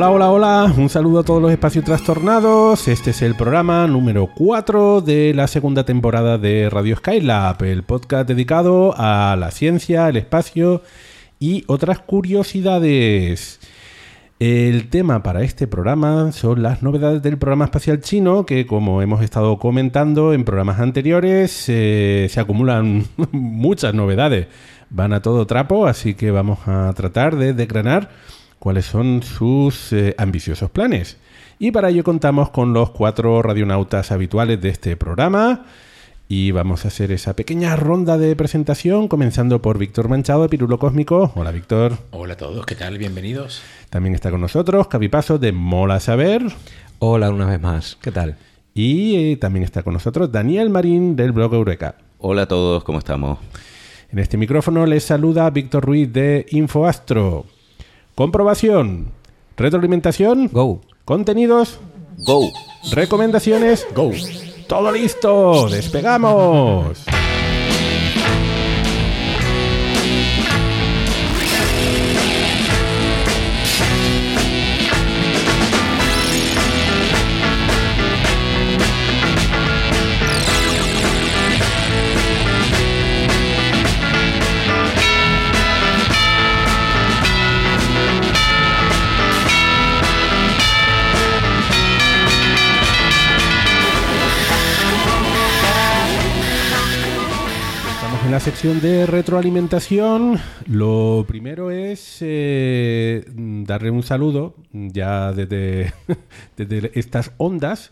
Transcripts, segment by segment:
Hola, hola, hola, un saludo a todos los espacios trastornados. Este es el programa número 4 de la segunda temporada de Radio Skylab, el podcast dedicado a la ciencia, el espacio y otras curiosidades. El tema para este programa son las novedades del programa espacial chino, que como hemos estado comentando en programas anteriores, eh, se acumulan muchas novedades. Van a todo trapo, así que vamos a tratar de desgranar cuáles son sus eh, ambiciosos planes. Y para ello contamos con los cuatro radionautas habituales de este programa. Y vamos a hacer esa pequeña ronda de presentación, comenzando por Víctor Manchado de Pirulo Cósmico. Hola, Víctor. Hola a todos, ¿qué tal? Bienvenidos. También está con nosotros Cavipaso de Mola Saber. Hola una vez más, ¿qué tal? Y eh, también está con nosotros Daniel Marín del blog Eureka. Hola a todos, ¿cómo estamos? En este micrófono les saluda Víctor Ruiz de InfoAstro. Comprobación. Retroalimentación. Go. Contenidos. Go. Recomendaciones. Go. Todo listo. Despegamos. La sección de retroalimentación. Lo primero es eh, darle un saludo ya desde, desde estas ondas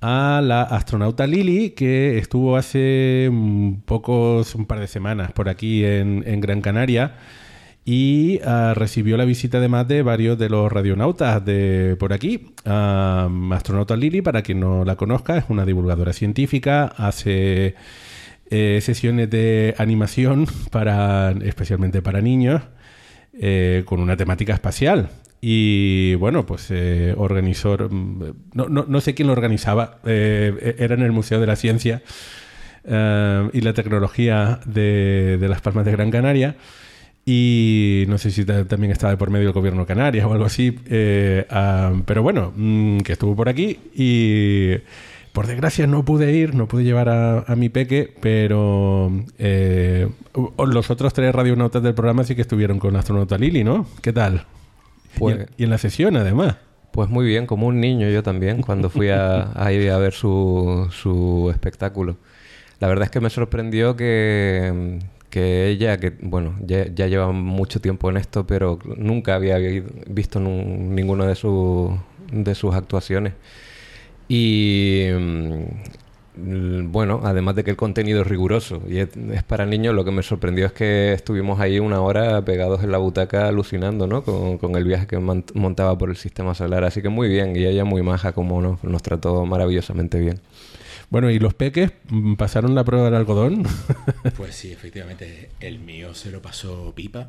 a la astronauta Lili que estuvo hace un pocos, un par de semanas por aquí en, Gran Canaria y ah, recibió la visita además de varios de los radionautas de por aquí. Ah, astronauta Lili, para quien no la conozca, es una divulgadora científica, hace eh, sesiones de animación para especialmente para niños eh, con una temática espacial. Y bueno, pues eh, organizó, mm, no, no- no sé quién lo organizaba, eh, era en el Museo de la Ciencia eh, y la Tecnología de, de Las Palmas de Gran Canaria. Y no sé si ta- también estaba por medio del gobierno Canarias o algo así. eh, ah, pero bueno, mm, que estuvo por aquí y por desgracia no pude ir, no pude llevar a, a mi peque, pero eh, los otros tres radionautas del programa sí que estuvieron con la astronauta Lili, ¿no? ¿Qué tal? Pues- y, en, y en la sesión, además. Pues muy bien, como un niño yo también, cuando fui a, a ir a ver su, su espectáculo. La verdad es que me sorprendió que, que ella, que bueno, ya, ya lleva mucho tiempo en esto, pero nunca había vi- visto ninguna de, sus de sus actuaciones. Y mm, bueno, además de que el contenido es riguroso y es, es para niños, lo que me sorprendió es que estuvimos ahí una hora pegados en la butaca alucinando, ¿no? Con, con el viaje que montaba por el sistema solar. Así que muy bien, y ella muy maja, como nos trató maravillosamente bien. Bueno, ¿y los peques pasaron la prueba del algodón? Pues sí, efectivamente, el mío se lo pasó pipa.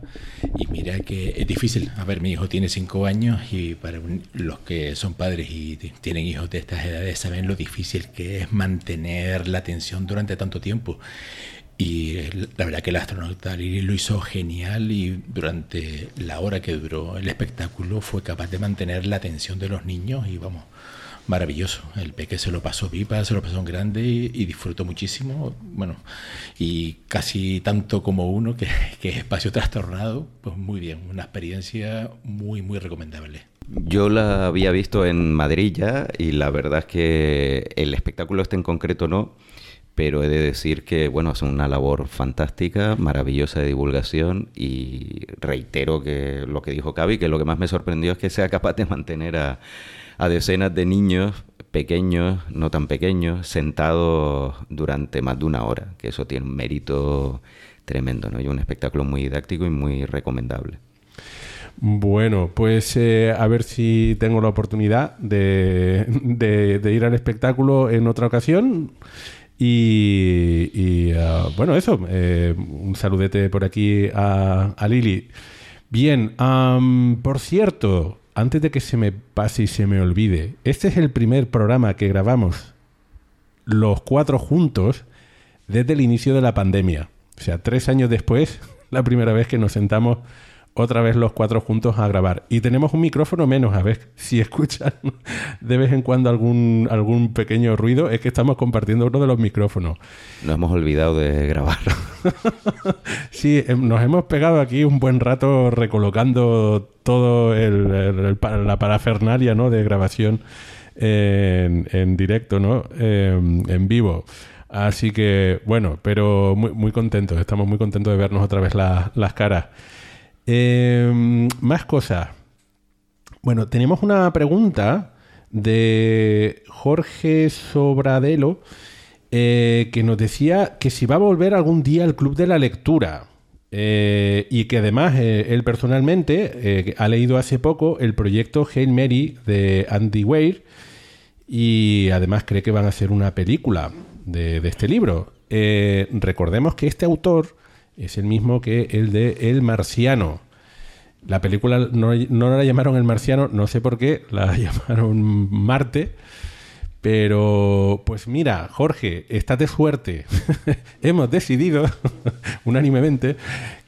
Y mira que es difícil. A ver, mi hijo tiene cinco años y para los que son padres y tienen hijos de estas edades saben lo difícil que es mantener la atención durante tanto tiempo. Y eh, la verdad que el astronauta Lili lo hizo genial y durante la hora que duró el espectáculo fue capaz de mantener la atención de los niños y vamos, maravilloso. El peque se lo pasó pipa, se lo pasó en grande y, disfrutó muchísimo. Bueno, y casi tanto como uno, que, que es espacio trastornado, pues muy bien, una experiencia muy, muy recomendable. Yo la había visto en Madrid ya y la verdad es que el espectáculo este en concreto no, pero he de decir que bueno, es una labor fantástica, maravillosa de divulgación y reitero que lo que dijo Cavi, que lo que más me sorprendió es que sea capaz de mantener a, decenas de niños pequeños, no tan pequeños, sentados durante más de una hora, que eso tiene un mérito tremendo, ¿no? Y un espectáculo muy didáctico y muy recomendable. Bueno, pues eh, a ver si tengo la oportunidad de, de ir al espectáculo en otra ocasión. Y, ah, bueno, eso, eh, un saludete por aquí a, Lili. Bien, por cierto, antes de que se me pase y se me olvide, este es el primer programa que grabamos los cuatro juntos desde el inicio de la pandemia. O sea, tres años después, la primera vez que nos sentamos otra vez los cuatro juntos a grabar. Y tenemos un micrófono menos, a ver si escuchan de vez en cuando algún, algún pequeño ruido, es que estamos compartiendo uno de los micrófonos. Nos hemos olvidado de grabar. sí, em, nos hemos pegado aquí un buen rato recolocando todo el, la parafernalia ¿no? de grabación en, en directo, ¿no? Em, en vivo. Así que, bueno, pero muy, muy contentos, estamos muy contentos de vernos otra vez las caras. Em, más cosas. Bueno, tenemos una pregunta de Jorge Sobradelo eh, que nos decía que si va a volver algún día al Club de la Lectura. Eh, y que además eh, él personalmente ha leído hace poco el proyecto Hail Mary de Andy Weir y además cree que van a hacer una película de, de este libro. recordemos que este autor es el mismo que el de El Marciano. La película no, la llamaron El Marciano, no sé por qué, la llamaron Marte. Pero, pues mira, Jorge, estate suerte. Hemos decidido, unánimemente,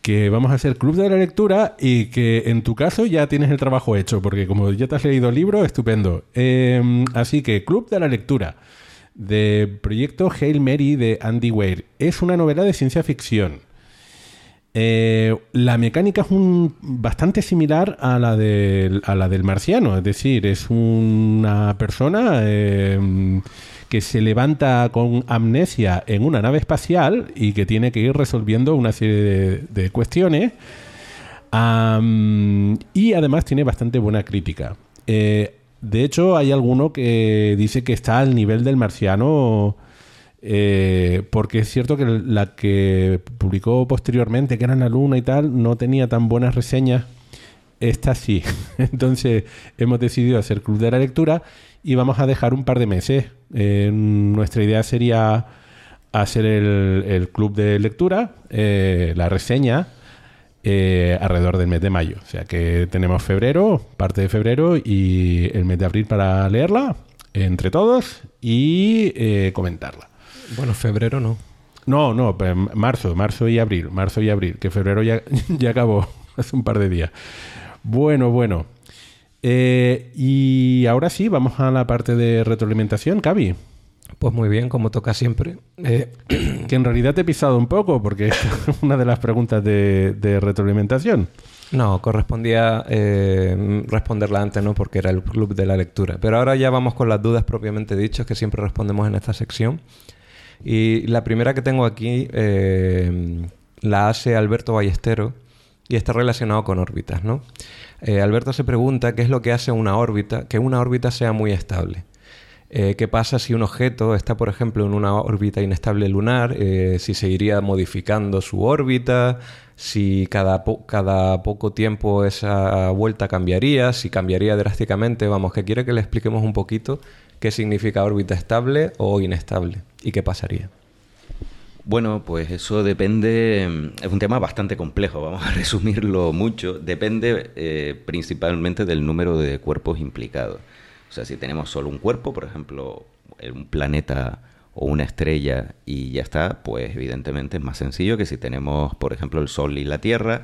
que vamos a hacer Club de la Lectura y que en tu caso ya tienes el trabajo hecho, porque como ya te has leído el libro, estupendo. Em, así que Club de la Lectura, de proyecto Hail Mary de Andy Weir. Es una novela de ciencia ficción eh, la mecánica es un, bastante similar a la, del, a la del marciano, es decir, es una persona eh, que se levanta con amnesia en una nave espacial y que tiene que ir resolviendo una serie de, cuestiones. y además tiene bastante buena crítica. Eh, de hecho, hay alguno que dice que está al nivel del marciano eh, porque es cierto que la que publicó posteriormente, que era la luna y tal, no tenía tan buenas reseñas. Esta sí. Entonces hemos decidido hacer Club de la Lectura y vamos a dejar un par de meses. Eh, nuestra idea sería hacer el, Club de Lectura, eh, la reseña, alrededor del mes de mayo. O sea que tenemos febrero, parte de febrero y el mes de abril para leerla entre todos y comentarla. Bueno, febrero no. No, no, marzo, marzo y abril, marzo y abril, que febrero ya, ya acabó hace un par de días. Bueno, bueno. Eh, y ahora sí, vamos a la parte de retroalimentación, Cavi. Pues muy bien, como toca siempre. Eh, que en realidad te he pisado un poco, porque es una de las preguntas de, de retroalimentación. No, correspondía eh, responderla antes, ¿no? Porque era el club de la lectura. Pero ahora ya vamos con las dudas propiamente dichas que siempre respondemos en esta sección. Y la primera que tengo aquí eh, la hace Alberto Ballestero y está relacionado con órbitas, ¿no? Eh, Alberto se pregunta qué es lo que hace una órbita, que una órbita sea muy estable. Eh, ¿Qué pasa si un objeto está, por ejemplo, en una órbita inestable lunar? si se iría modificando su órbita, si cada, cada poco tiempo esa vuelta cambiaría, si cambiaría drásticamente. Vamos, que quiere que le expliquemos un poquito qué significa órbita estable o inestable y qué pasaría. Bueno, pues eso depende, es un tema bastante complejo, vamos a resumirlo mucho, depende eh, principalmente del número de cuerpos implicados. O sea, si tenemos solo un cuerpo, por ejemplo, un planeta o una estrella y ya está, pues evidentemente es más sencillo que si tenemos, por ejemplo, el Sol y la Tierra,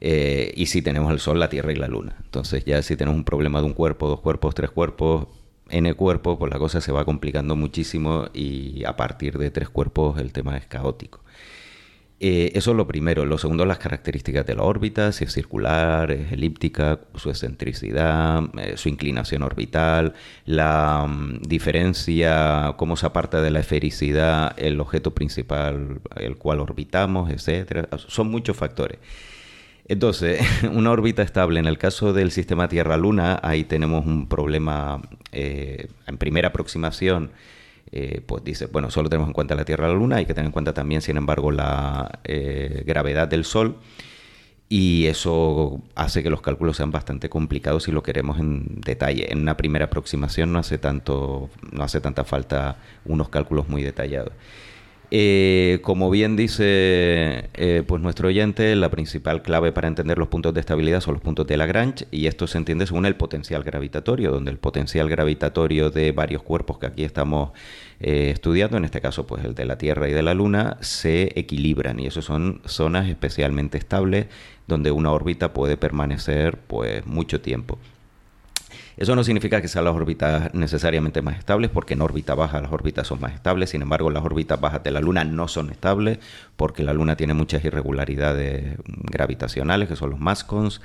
eh, y si tenemos el Sol, la Tierra y la Luna. Entonces ya si tenemos un problema de un cuerpo, dos cuerpos, tres cuerpos, N cuerpos, pues la cosa se va complicando muchísimo y a partir de tres cuerpos el tema es caótico. Eh, eso es lo primero. Lo segundo, las características de la órbita, si es circular, es elíptica, su excentricidad, eh, su inclinación orbital, la mm, diferencia, cómo se aparta de la esfericidad el objeto principal el cual orbitamos, etcétera. Son muchos factores. Entonces, una órbita estable, en el caso del sistema Tierra-Luna, ahí tenemos un problema eh, en primera aproximación eh, pues dice, bueno, solo tenemos en cuenta la Tierra y la Luna, hay que tener en cuenta también, sin embargo, la eh, gravedad del Sol y eso hace que los cálculos sean bastante complicados si lo queremos en detalle. En una primera aproximación no hace tanto, no hace tanta falta unos cálculos muy detallados. Eh, como bien dice pues nuestro oyente, la principal clave para entender los puntos de estabilidad son los puntos de Lagrange y esto se entiende según el potencial gravitatorio, donde el potencial gravitatorio de varios cuerpos que aquí estamos eh, estudiando, en este caso pues el de la Tierra y de la Luna, se equilibran y eso son zonas especialmente estables donde una órbita puede permanecer pues mucho tiempo. Eso no significa que sean las órbitas necesariamente más estables, porque en órbita baja las órbitas son más estables, sin embargo las órbitas bajas de la Luna no son estables, porque la Luna tiene muchas irregularidades gravitacionales, que son los mascons,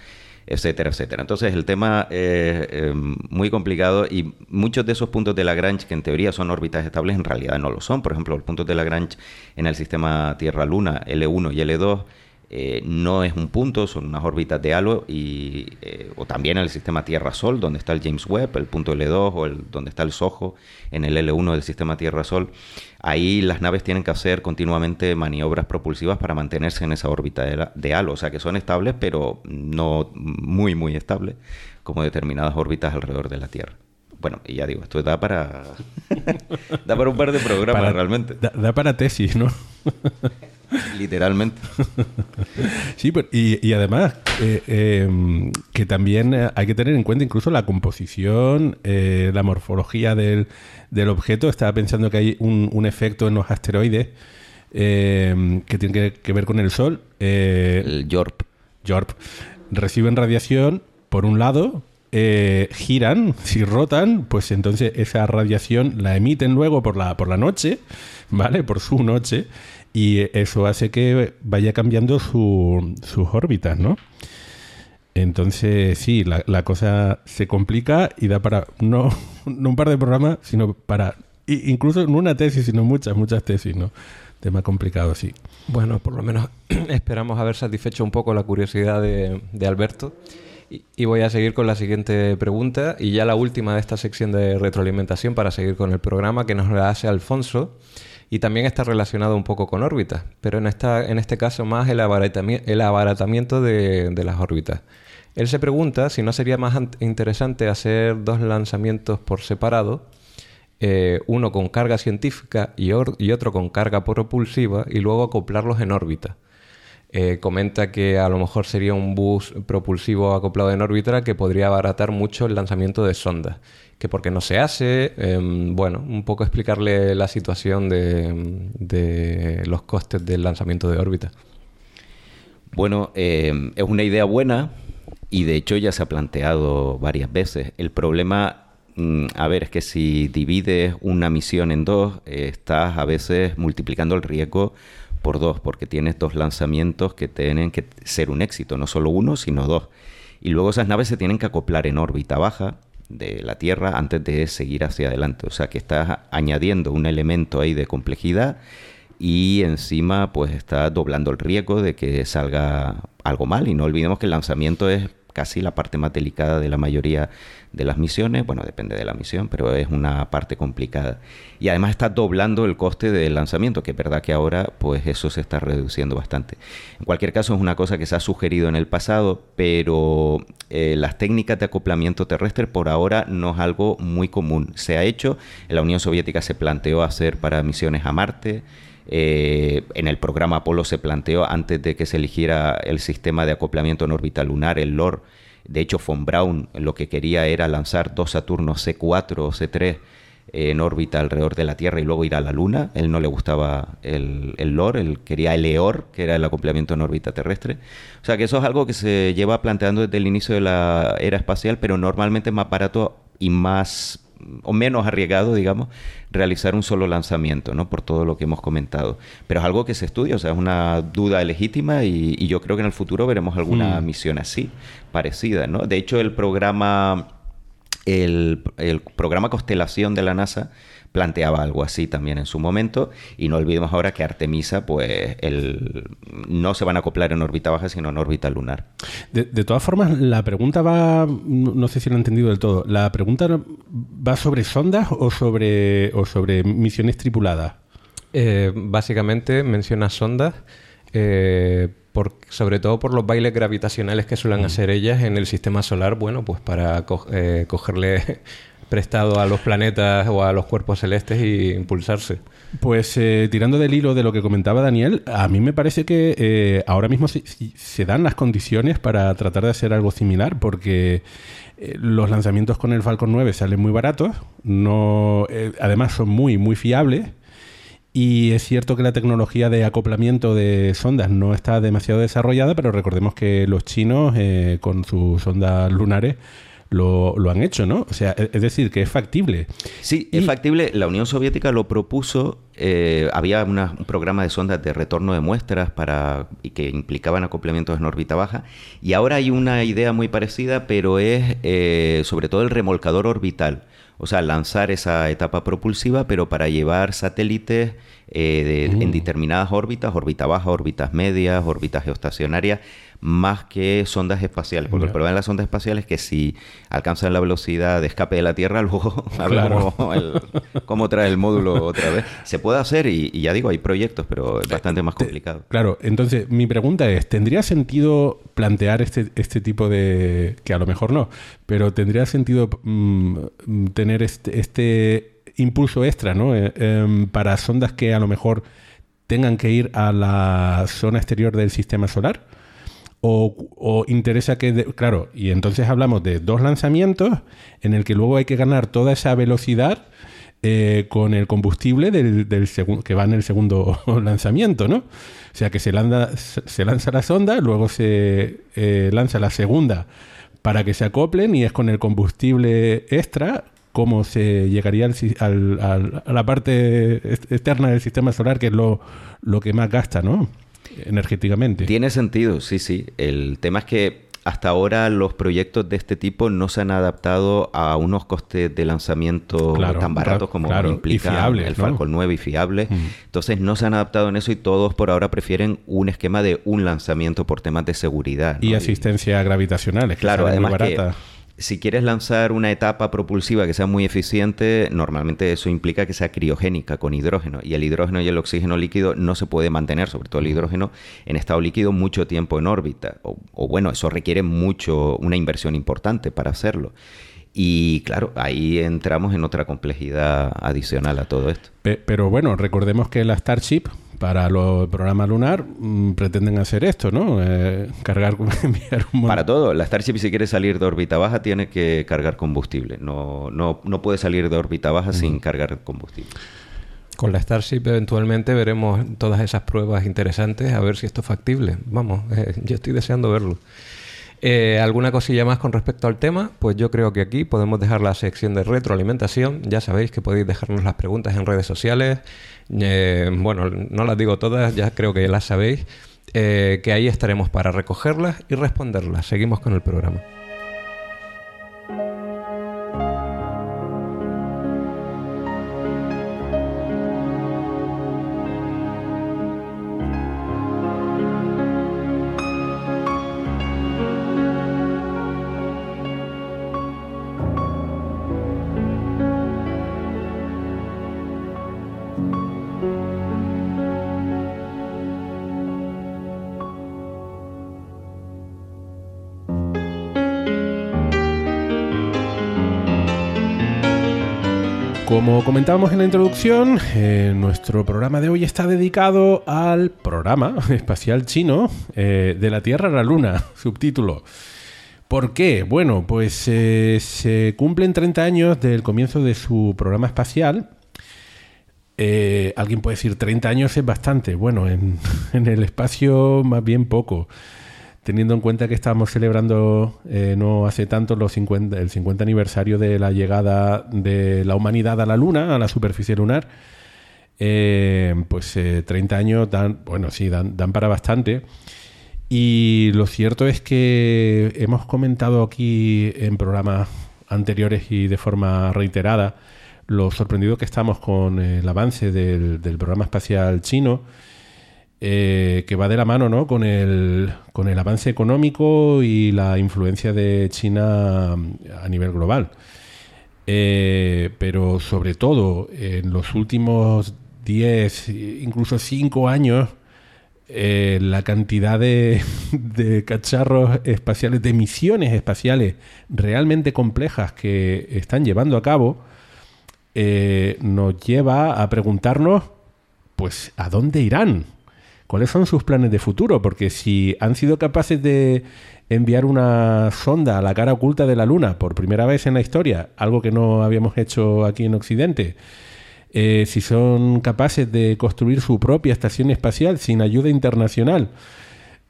etcétera, etcétera. Entonces el tema es eh, muy complicado y muchos de esos puntos de Lagrange, que en teoría son órbitas estables, en realidad no lo son. Por ejemplo, los puntos de Lagrange en el sistema Tierra-Luna, L1 y L2, eh, no es un punto, son unas órbitas de halo y, eh, o también en el sistema Tierra-Sol, donde está el James Webb, el punto L2 o el, donde está el SOHO en el L1 del sistema Tierra-Sol. Ahí las naves tienen que hacer continuamente maniobras propulsivas para mantenerse en esa órbita de, de halo, o sea que son estables, pero no muy, muy estables, como determinadas órbitas alrededor de la Tierra. Bueno, y ya digo, esto da para. da para un par de programas realmente. da, para tesis, ¿no? Literalmente. sí, y, además eh, em, que también hay que tener en cuenta incluso la composición, eh, la morfología del, objeto. Estaba pensando que hay un, efecto en los asteroides em, que tiene que, ver con el Sol. Eh, el JORP. JORP. Reciben radiación, por un lado, giran, si rotan, pues entonces esa radiación la emiten luego por la, por la noche, ¿vale? Por su noche y eso hace que vaya cambiando su, sus órbitas, ¿no? Entonces, sí, la, cosa se complica y da para no, no un par de programas, sino para incluso no una tesis, sino muchas, muchas tesis, ¿no? Tema complicado, sí. Bueno, por lo menos esperamos haber satisfecho un poco la curiosidad de, Alberto. Y, y, voy a seguir con la siguiente pregunta y ya la última de esta sección de retroalimentación para seguir con el programa que nos la hace Alfonso y también está relacionado un poco con órbitas, pero en, este caso más el, abaratamiento, de, las órbitas. Él se pregunta si no sería más interesante hacer dos lanzamientos por separado, eh, uno con carga científica y, y, otro con carga propulsiva, y luego acoplarlos en órbita. Eh, comenta que a lo mejor sería un bus propulsivo acoplado en órbita que podría abaratar mucho el lanzamiento de sondas que por qué no se hace, em, bueno, un poco explicarle la situación de, los costes del lanzamiento de órbita. Bueno, em, es una idea buena y de hecho ya se ha planteado varias veces. El problema, mm, a ver, es que si divides una misión en dos, estás a veces multiplicando el riesgo por dos, porque tienes dos lanzamientos que tienen que ser un éxito, no solo uno, sino dos. Y luego esas naves se tienen que acoplar en órbita baja de la Tierra antes de seguir hacia adelante. O sea que estás añadiendo un elemento ahí de complejidad y encima pues está doblando el riesgo de que salga algo mal. Y no olvidemos que el lanzamiento es casi la parte más delicada de la mayoría de las misiones. Bueno, depende de la misión, pero es una parte complicada. Y además está doblando el coste del lanzamiento, que es verdad que ahora pues eso se está reduciendo bastante. En cualquier caso es una cosa que se ha sugerido en el pasado, pero eh, las técnicas de acoplamiento terrestre por ahora no es algo muy común. Se ha hecho, en la Unión Soviética se planteó hacer para misiones a Marte. Eh, en el programa Apolo se planteó antes de que se eligiera el sistema de acoplamiento en órbita lunar, el LOR. De hecho, von Braun lo que quería era lanzar dos Saturnos C4 o C3 en órbita alrededor de la Tierra y luego ir a la Luna. Él no le gustaba el, LOR, él quería el EOR, que era el acoplamiento en órbita terrestre. O sea que eso es algo que se lleva planteando desde el inicio de la era espacial, pero normalmente es más barato y más o menos arriesgado, digamos, realizar un solo lanzamiento, ¿no? Por todo lo que hemos comentado. Pero es algo que se estudia, o sea, es una duda legítima y, yo creo que en el futuro veremos alguna mm. misión así, parecida, ¿no? De hecho, el programa, el, el programa Constelación de la NASA planteaba algo así también en su momento. Y no olvidemos ahora que Artemisa, pues, el, no se van a acoplar en órbita baja, sino en órbita lunar. De, todas formas, la pregunta va, no sé si lo he entendido del todo, ¿la pregunta va sobre sondas o sobre, o sobre misiones tripuladas? Eh, básicamente menciona sondas. Eh, sobre todo por los bailes gravitacionales que suelen mm. hacer ellas en el sistema solar, bueno, pues para eh, cogerle prestado a los planetas o a los cuerpos celestes y impulsarse. Pues eh, tirando del hilo de lo que comentaba Daniel, a mí me parece que eh, ahora mismo se, dan las condiciones para tratar de hacer algo similar, porque eh, los lanzamientos con el Falcon 9 salen muy baratos, no, además son muy, muy fiables. Y es cierto que la tecnología de acoplamiento de sondas no está demasiado desarrollada, pero recordemos que los chinos con sus sondas lunares lo, han hecho, ¿no? O sea, es decir, que es factible. Sí, es factible. La Unión Soviética lo propuso. Eh, había un programa de sondas de retorno de muestras para y que implicaban acoplamientos en órbita baja. Y ahora hay una idea muy parecida, pero es eh, sobre todo el remolcador orbital. O sea, lanzar esa etapa propulsiva, pero para llevar satélites eh, en mm. determinadas órbitas, órbita baja, órbitas medias, órbitas geoestacionarias más que sondas espaciales. Porque el problema de las sondas espaciales es que si alcanzan la velocidad de escape de la Tierra, luego claro. cómo trae el módulo otra vez. Se puede hacer y, ya digo, hay proyectos, pero es bastante más complicado. Claro, entonces mi pregunta es, ¿tendría sentido plantear este, este tipo de... que a lo mejor no, pero tendría sentido mm, tener este, este, impulso extra, ¿no? Eh, em, para sondas que a lo mejor tengan que ir a la zona exterior del sistema solar? O, interesa que, claro, y entonces hablamos de dos lanzamientos en el que luego hay que ganar toda esa velocidad eh, con el combustible del, del que va en el segundo lanzamiento, ¿no? O sea que se lanza, se lanza la sonda, luego se eh, lanza la segunda para que se acoplen y es con el combustible extra como se llegaría al, a la parte externa del sistema solar, que es lo, lo que más gasta, ¿no? Energéticamente. Tiene sentido, sí, sí. El tema es que hasta ahora los proyectos de este tipo no se han adaptado a unos costes de lanzamiento tan baratos como implica el Falcon 9 y fiable. Entonces no se han adaptado en eso y todos por ahora prefieren un esquema de un lanzamiento por temas de seguridad. Y asistencia gravitacional, es claro, además barata si quieres lanzar una etapa propulsiva que sea muy eficiente, normalmente eso implica que sea criogénica con hidrógeno. Y el hidrógeno y el oxígeno líquido no se puede mantener, sobre todo el hidrógeno, en estado líquido mucho tiempo en órbita. O, bueno, eso requiere mucho, una inversión importante para hacerlo. Y claro, ahí entramos en otra complejidad adicional a todo esto. Pero bueno, recordemos que la Starship para los programas lunar mm, pretenden hacer esto, ¿no? Eh, cargar, enviar un... Para todo. La Starship si quiere salir de órbita baja tiene que cargar combustible. No, no, no puede salir de órbita baja sin cargar combustible. Con la Starship eventualmente veremos todas esas pruebas interesantes a ver si esto es factible. Vamos, eh, yo estoy deseando verlo. Eh, ¿Alguna cosilla más con respecto al tema? Pues yo creo que aquí podemos dejar la sección de retroalimentación. Ya sabéis que podéis dejarnos las preguntas en redes sociales. Eh, bueno, no las digo todas, ya creo que las sabéis. Eh, que ahí estaremos para recogerlas y responderlas. Seguimos con el programa. Como comentábamos en la introducción, eh, nuestro programa de hoy está dedicado al programa espacial chino eh, de la Tierra a la Luna, subtítulo. ¿Por qué? Bueno, pues eh, se cumplen 30 años del comienzo de su programa espacial. alguien puede decir 30 años es bastante. Bueno, en, en el espacio más bien poco. Teniendo en cuenta que estamos celebrando eh, no hace tanto los 50, el 50 aniversario de la llegada de la humanidad a la Luna, a la superficie lunar. Eh, pues 30 años dan, bueno, sí, dan para bastante. Y lo cierto es que hemos comentado aquí en programas anteriores y de forma reiterada lo sorprendido que estamos con el avance del, programa espacial chino, eh, que va de la mano ¿no? con, el, con el avance económico y la influencia de China a nivel global. Eh, pero sobre todo en los últimos 10, incluso 5 años, eh, la cantidad de, cacharros espaciales, de misiones espaciales realmente complejas que están llevando a cabo, nos lleva a preguntarnos, pues, ¿a dónde irán? ¿Cuáles son sus planes de futuro? Porque si han sido capaces de enviar una sonda a la cara oculta de la Luna por primera vez en la historia, algo que no habíamos hecho aquí en Occidente, eh, si son capaces de construir su propia estación espacial sin ayuda internacional,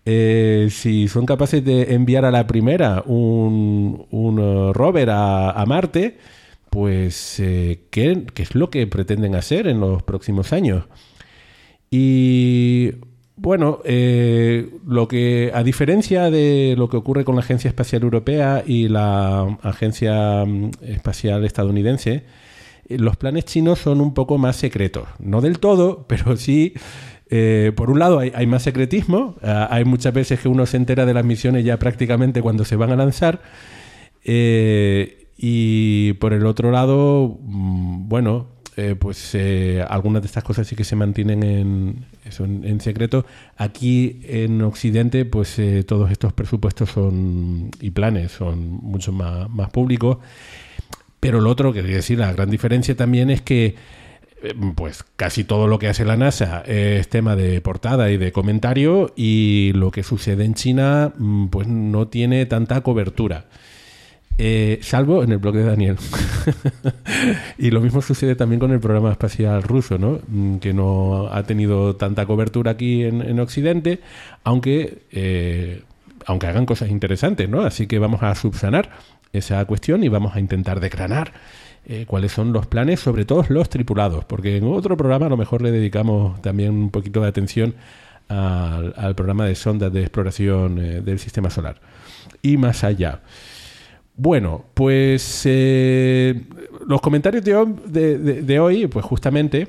eh, si son capaces de enviar a la primera un, uh, rover a, Marte, pues eh, ¿qué, es lo que pretenden hacer en los próximos años? Y bueno, lo que a diferencia de lo que ocurre con la Agencia Espacial Europea y la Agencia mm, Espacial Estadounidense, los planes chinos son un poco más secretos. No del todo, pero sí. Eh, por un lado hay, más secretismo, ah, hay muchas veces que uno se entera de las misiones ya prácticamente cuando se van a lanzar, eh, y por el otro lado, mm, bueno, eh, pues algunas de estas cosas sí que se mantienen en, en, secreto. Aquí en Occidente, pues todos estos presupuestos son y planes son mucho más, más públicos. Pero lo otro, que decir, la gran diferencia también es que eh, pues casi todo lo que hace la NASA es tema de portada y de comentario y lo que sucede en China mm, pues no tiene tanta cobertura. Eh, salvo en el blog de Daniel. y lo mismo sucede también con el programa espacial ruso, ¿no? Mm, que no ha tenido tanta cobertura aquí en, Occidente, aunque, eh, aunque hagan cosas interesantes, ¿no? Así que vamos a subsanar esa cuestión y vamos a intentar decranar eh, cuáles son los planes, sobre todo los tripulados, porque en otro programa a lo mejor le dedicamos también un poquito de atención al, programa de sondas de exploración eh, del sistema solar y más allá. Bueno, pues eh, los comentarios de, hoy, pues justamente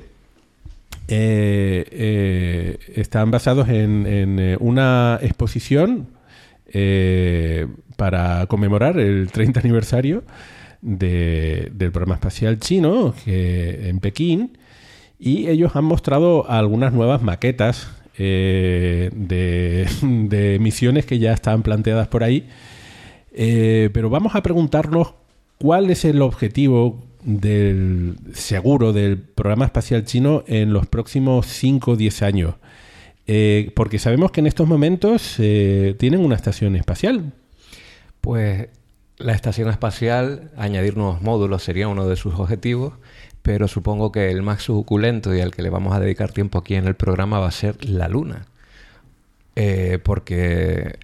están basados en, una exposición para conmemorar el 30 aniversario del programa espacial chino en Pekín y ellos han mostrado algunas nuevas maquetas eh, de, misiones que ya están planteadas por ahí. Eh, pero vamos a preguntarnos cuál es el objetivo del seguro del programa espacial chino en los próximos 5 o 10 años. Eh, porque sabemos que en estos momentos tienen una estación espacial, pues la estación espacial, añadir nuevos módulos sería uno de sus objetivos, pero supongo que el más suculento y al que le vamos a dedicar tiempo aquí en el programa va a ser la Luna. Eh, porque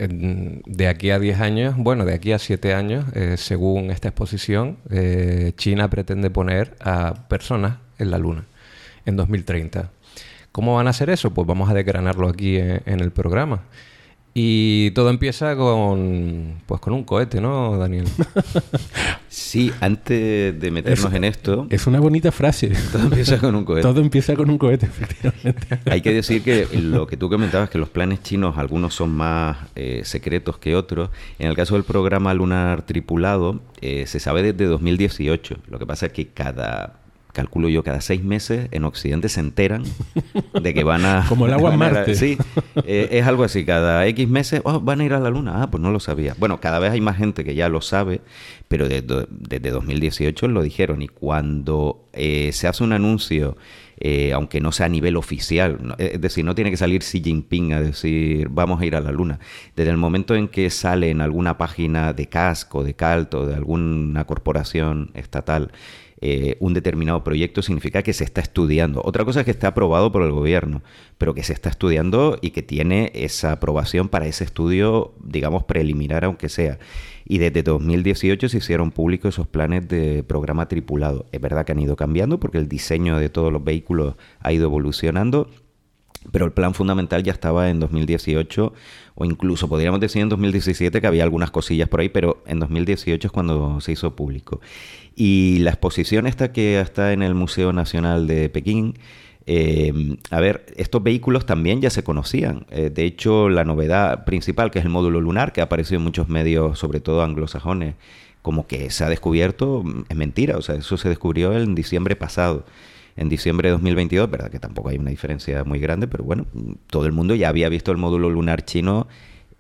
de aquí a 10 años, bueno, de aquí a 7 años, eh, según esta exposición, eh, China pretende poner a personas en la Luna en 2030. ¿Cómo van a hacer eso? Pues vamos a desgranarlo aquí en el programa. Y todo empieza con pues con un cohete, ¿no, Daniel? sí, antes de meternos en esto. Es una bonita frase. Todo empieza con un cohete. Todo empieza con un cohete, efectivamente. Hay que decir que lo que tú comentabas, que los planes chinos, algunos son más eh, secretos que otros. En el caso del programa lunar tripulado, eh, se sabe desde 2018. Lo que pasa es que cada calculo yo, cada seis meses en Occidente se enteran de que van a... Como el agua en Marte. sí, eh, es algo así. Cada X meses oh, van a ir a la Luna. Ah, pues no lo sabía. Bueno, cada vez hay más gente que ya lo sabe, pero desde, 2018 lo dijeron. Y cuando eh, se hace un anuncio, eh, aunque no sea a nivel oficial, es decir, no tiene que salir Xi Jinping a decir vamos a ir a la Luna. Desde el momento en que sale en alguna página de casco, de calto, de alguna corporación estatal, eh, un determinado proyecto significa que se está estudiando. Otra cosa es que está aprobado por el gobierno, pero que se está estudiando y que tiene esa aprobación para ese estudio, digamos, preliminar, aunque sea. Y desde 2018 se hicieron públicos esos planes de programa tripulado. Es verdad que han ido cambiando porque el diseño de todos los vehículos ha ido evolucionando pero el plan fundamental ya estaba en 2018 o incluso podríamos decir en 2017 que había algunas cosillas por ahí, pero en 2018 es cuando se hizo público. Y la exposición esta que está en el Museo Nacional de Pekín, eh, a ver, estos vehículos también ya se conocían. Eh, de hecho, la novedad principal, que es el módulo lunar, que ha aparecido en muchos medios, sobre todo anglosajones, como que se ha descubierto, es mentira. O sea, eso se descubrió en diciembre pasado en diciembre de 2022, verdad que tampoco hay una diferencia muy grande, pero bueno, todo el mundo ya había visto el módulo lunar chino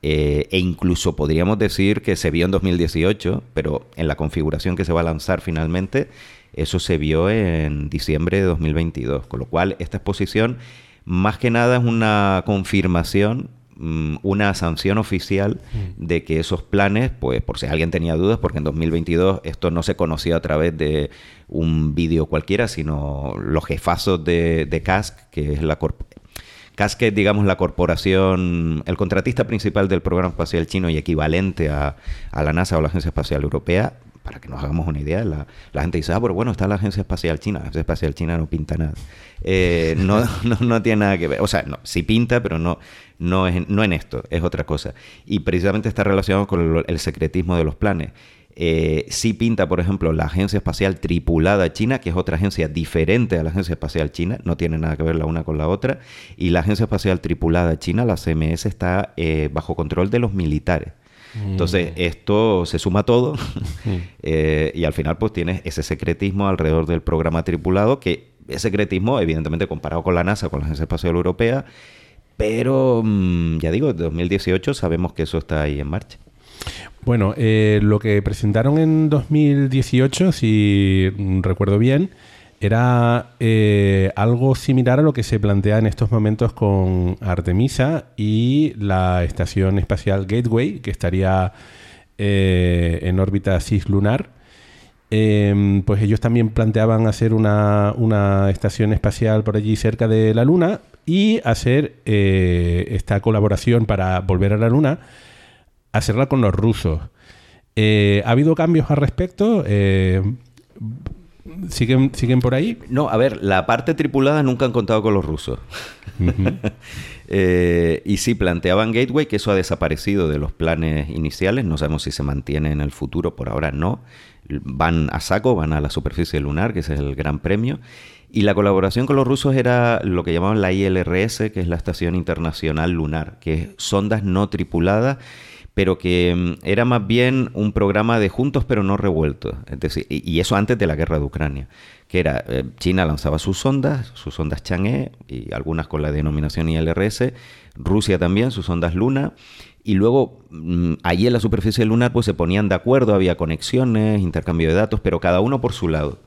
eh, e incluso podríamos decir que se vio en 2018, pero en la configuración que se va a lanzar finalmente, eso se vio en diciembre de 2022, con lo cual esta exposición más que nada es una confirmación Mm, una sanción oficial mm. de que esos planes, pues por si alguien tenía dudas, porque en 2022 esto no se conocía a través de un vídeo cualquiera, sino los jefazos de, de CASC, que es la CASC es, digamos, la corporación, el contratista principal del programa espacial chino y equivalente a, a la NASA o la Agencia Espacial Europea, para que nos hagamos una idea, la, gente dice, ah, pero bueno, está la Agencia Espacial China. La Agencia Espacial China no pinta nada. Eh, no, no, tiene nada que ver. O sea, no, sí pinta, pero no, no, es, no en esto, es otra cosa. Y precisamente está relacionado con el, secretismo de los planes. Eh, sí pinta, por ejemplo, la Agencia Espacial Tripulada China, que es otra agencia diferente a la Agencia Espacial China, no tiene nada que ver la una con la otra, y la Agencia Espacial Tripulada China, la CMS, está eh, bajo control de los militares. Entonces, mm. esto se suma todo mm. eh, y al final pues tienes ese secretismo alrededor del programa tripulado que es secretismo evidentemente comparado con la NASA, con la Agencia Espacial Europea, pero mm, ya digo, en 2018 sabemos que eso está ahí en marcha. Bueno, eh, lo que presentaron en 2018, si recuerdo bien, era eh, algo similar a lo que se plantea en estos momentos con Artemisa y la estación espacial Gateway, que estaría eh, en órbita cislunar. Em, pues ellos también planteaban hacer una, estación espacial por allí cerca de la Luna y hacer eh, esta colaboración para volver a la Luna, hacerla con los rusos. ¿Ha habido cambios al respecto? ¿Siguen, ¿Siguen por ahí? No, a ver, la parte tripulada nunca han contado con los rusos. Eh, y sí, planteaban Gateway, que eso ha desaparecido de los planes iniciales. No sabemos si se mantiene en el futuro, por ahora no. Van a saco, van a la superficie lunar, que ese es el gran premio. Y la colaboración con los rusos era lo que llamaban la ILRS, que es la Estación Internacional Lunar, que es sondas no tripuladas pero que mm, era más bien un programa de juntos pero no revueltos. Es decir, y eso antes de la guerra de Ucrania, que eh, China lanzaba sus sondas, sus sondas Chang'e y algunas con la denominación ILRS, Rusia también, sus sondas Luna, y luego mm, allí en la superficie lunar pues se ponían de acuerdo, había conexiones, intercambio de datos, pero cada uno por su lado.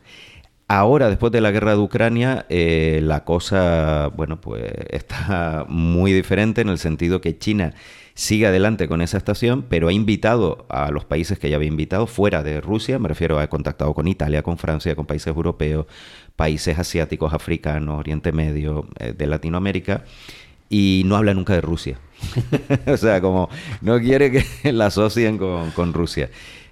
Ahora, después de la guerra de Ucrania, eh, la cosa, bueno, pues está muy diferente en el sentido que China sigue adelante con esa estación, pero ha invitado a los países que ya había invitado fuera de Rusia, me refiero a contactado con Italia, con Francia, con países europeos, países asiáticos, africanos, Oriente Medio, eh, de Latinoamérica, y no habla nunca de Rusia. o sea, como no quiere que la asocien con Rusia.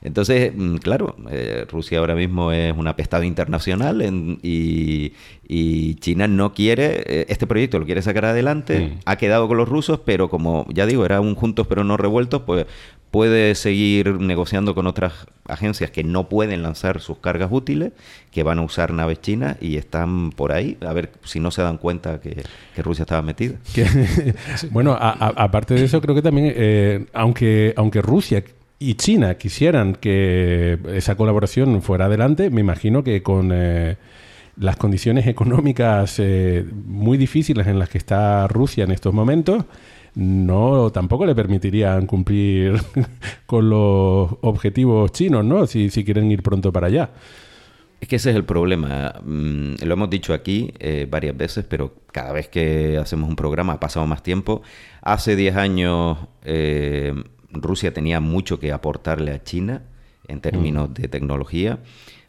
Entonces, mm, claro, eh, Rusia ahora mismo es un apestado internacional y, China no quiere, eh, este proyecto lo quiere sacar adelante, ha quedado con los rusos, pero como ya digo, era un juntos pero no revueltos, pues puede seguir negociando con otras agencias que no pueden lanzar sus cargas útiles, que van a usar naves chinas y están por ahí, a ver si no se dan cuenta que, Rusia estaba metida. bueno, aparte de eso, creo que también, eh, aunque, aunque Rusia y China quisieran que esa colaboración fuera adelante, me imagino que con eh, las condiciones económicas eh, muy difíciles en las que está Rusia en estos momentos, no tampoco le permitirían cumplir con los objetivos chinos, ¿no? Si, si quieren ir pronto para allá. Es que ese es el problema. Mm, lo hemos dicho aquí eh, varias veces, pero cada vez que hacemos un programa ha pasado más tiempo. Hace 10 años Rusia tenía mucho que aportarle a China en términos de tecnología.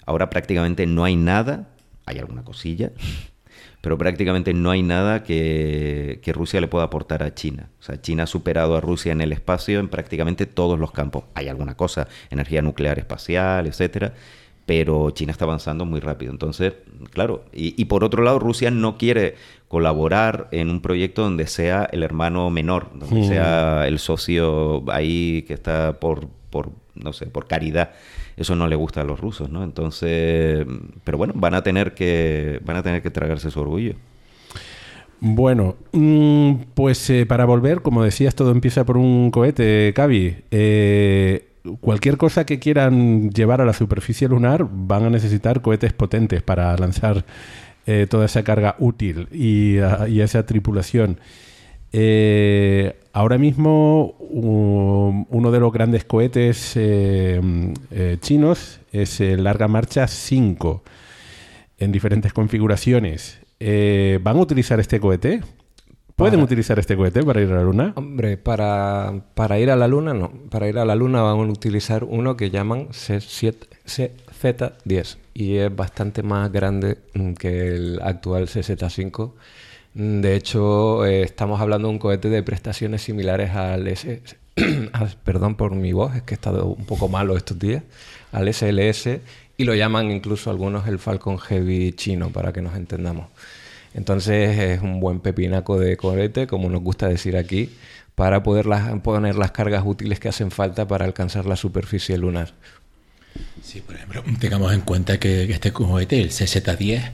Ahora prácticamente no hay nada, hay alguna cosilla, pero prácticamente no hay nada que, que, Rusia le pueda aportar a China. O sea, China ha superado a Rusia en el espacio en prácticamente todos los campos. Hay alguna cosa, energía nuclear espacial, etcétera, pero China está avanzando muy rápido. Entonces, claro, y, por otro lado, Rusia no quiere colaborar en un proyecto donde sea el hermano menor, donde hmm. sea el socio ahí que está por, por, no sé, por caridad. Eso no le gusta a los rusos, ¿no? Entonces, pero bueno, van a tener que, van a tener que tragarse su orgullo. Bueno, mm, pues eh, para volver, como decías, todo empieza por un cohete, Cavi. Eh, cualquier cosa que quieran llevar a la superficie lunar van a necesitar cohetes potentes para lanzar eh, toda esa carga útil y, esa tripulación. Eh, ahora mismo uno de los grandes cohetes eh, chinos es el Larga Marcha 5 en diferentes configuraciones. ¿Van a utilizar este cohete? ¿Pueden utilizar este cohete para ir a la Luna? Hombre, para, para, ir a la Luna no. Para ir a la Luna van a utilizar uno que llaman CZ10 y es bastante más grande mm, que el actual CZ5. Mm, de hecho, eh, estamos hablando de un cohete de prestaciones similares al S... perdón por mi voz, es que he estado un poco malo estos días, al SLS y lo llaman incluso algunos el Falcon Heavy chino, para que nos entendamos. Entonces es un buen pepinaco de cohete, como nos gusta decir aquí, para poder poner las cargas útiles que hacen falta para alcanzar la superficie lunar. Sí, por ejemplo, tengamos en cuenta que este cohete, el CZ-10,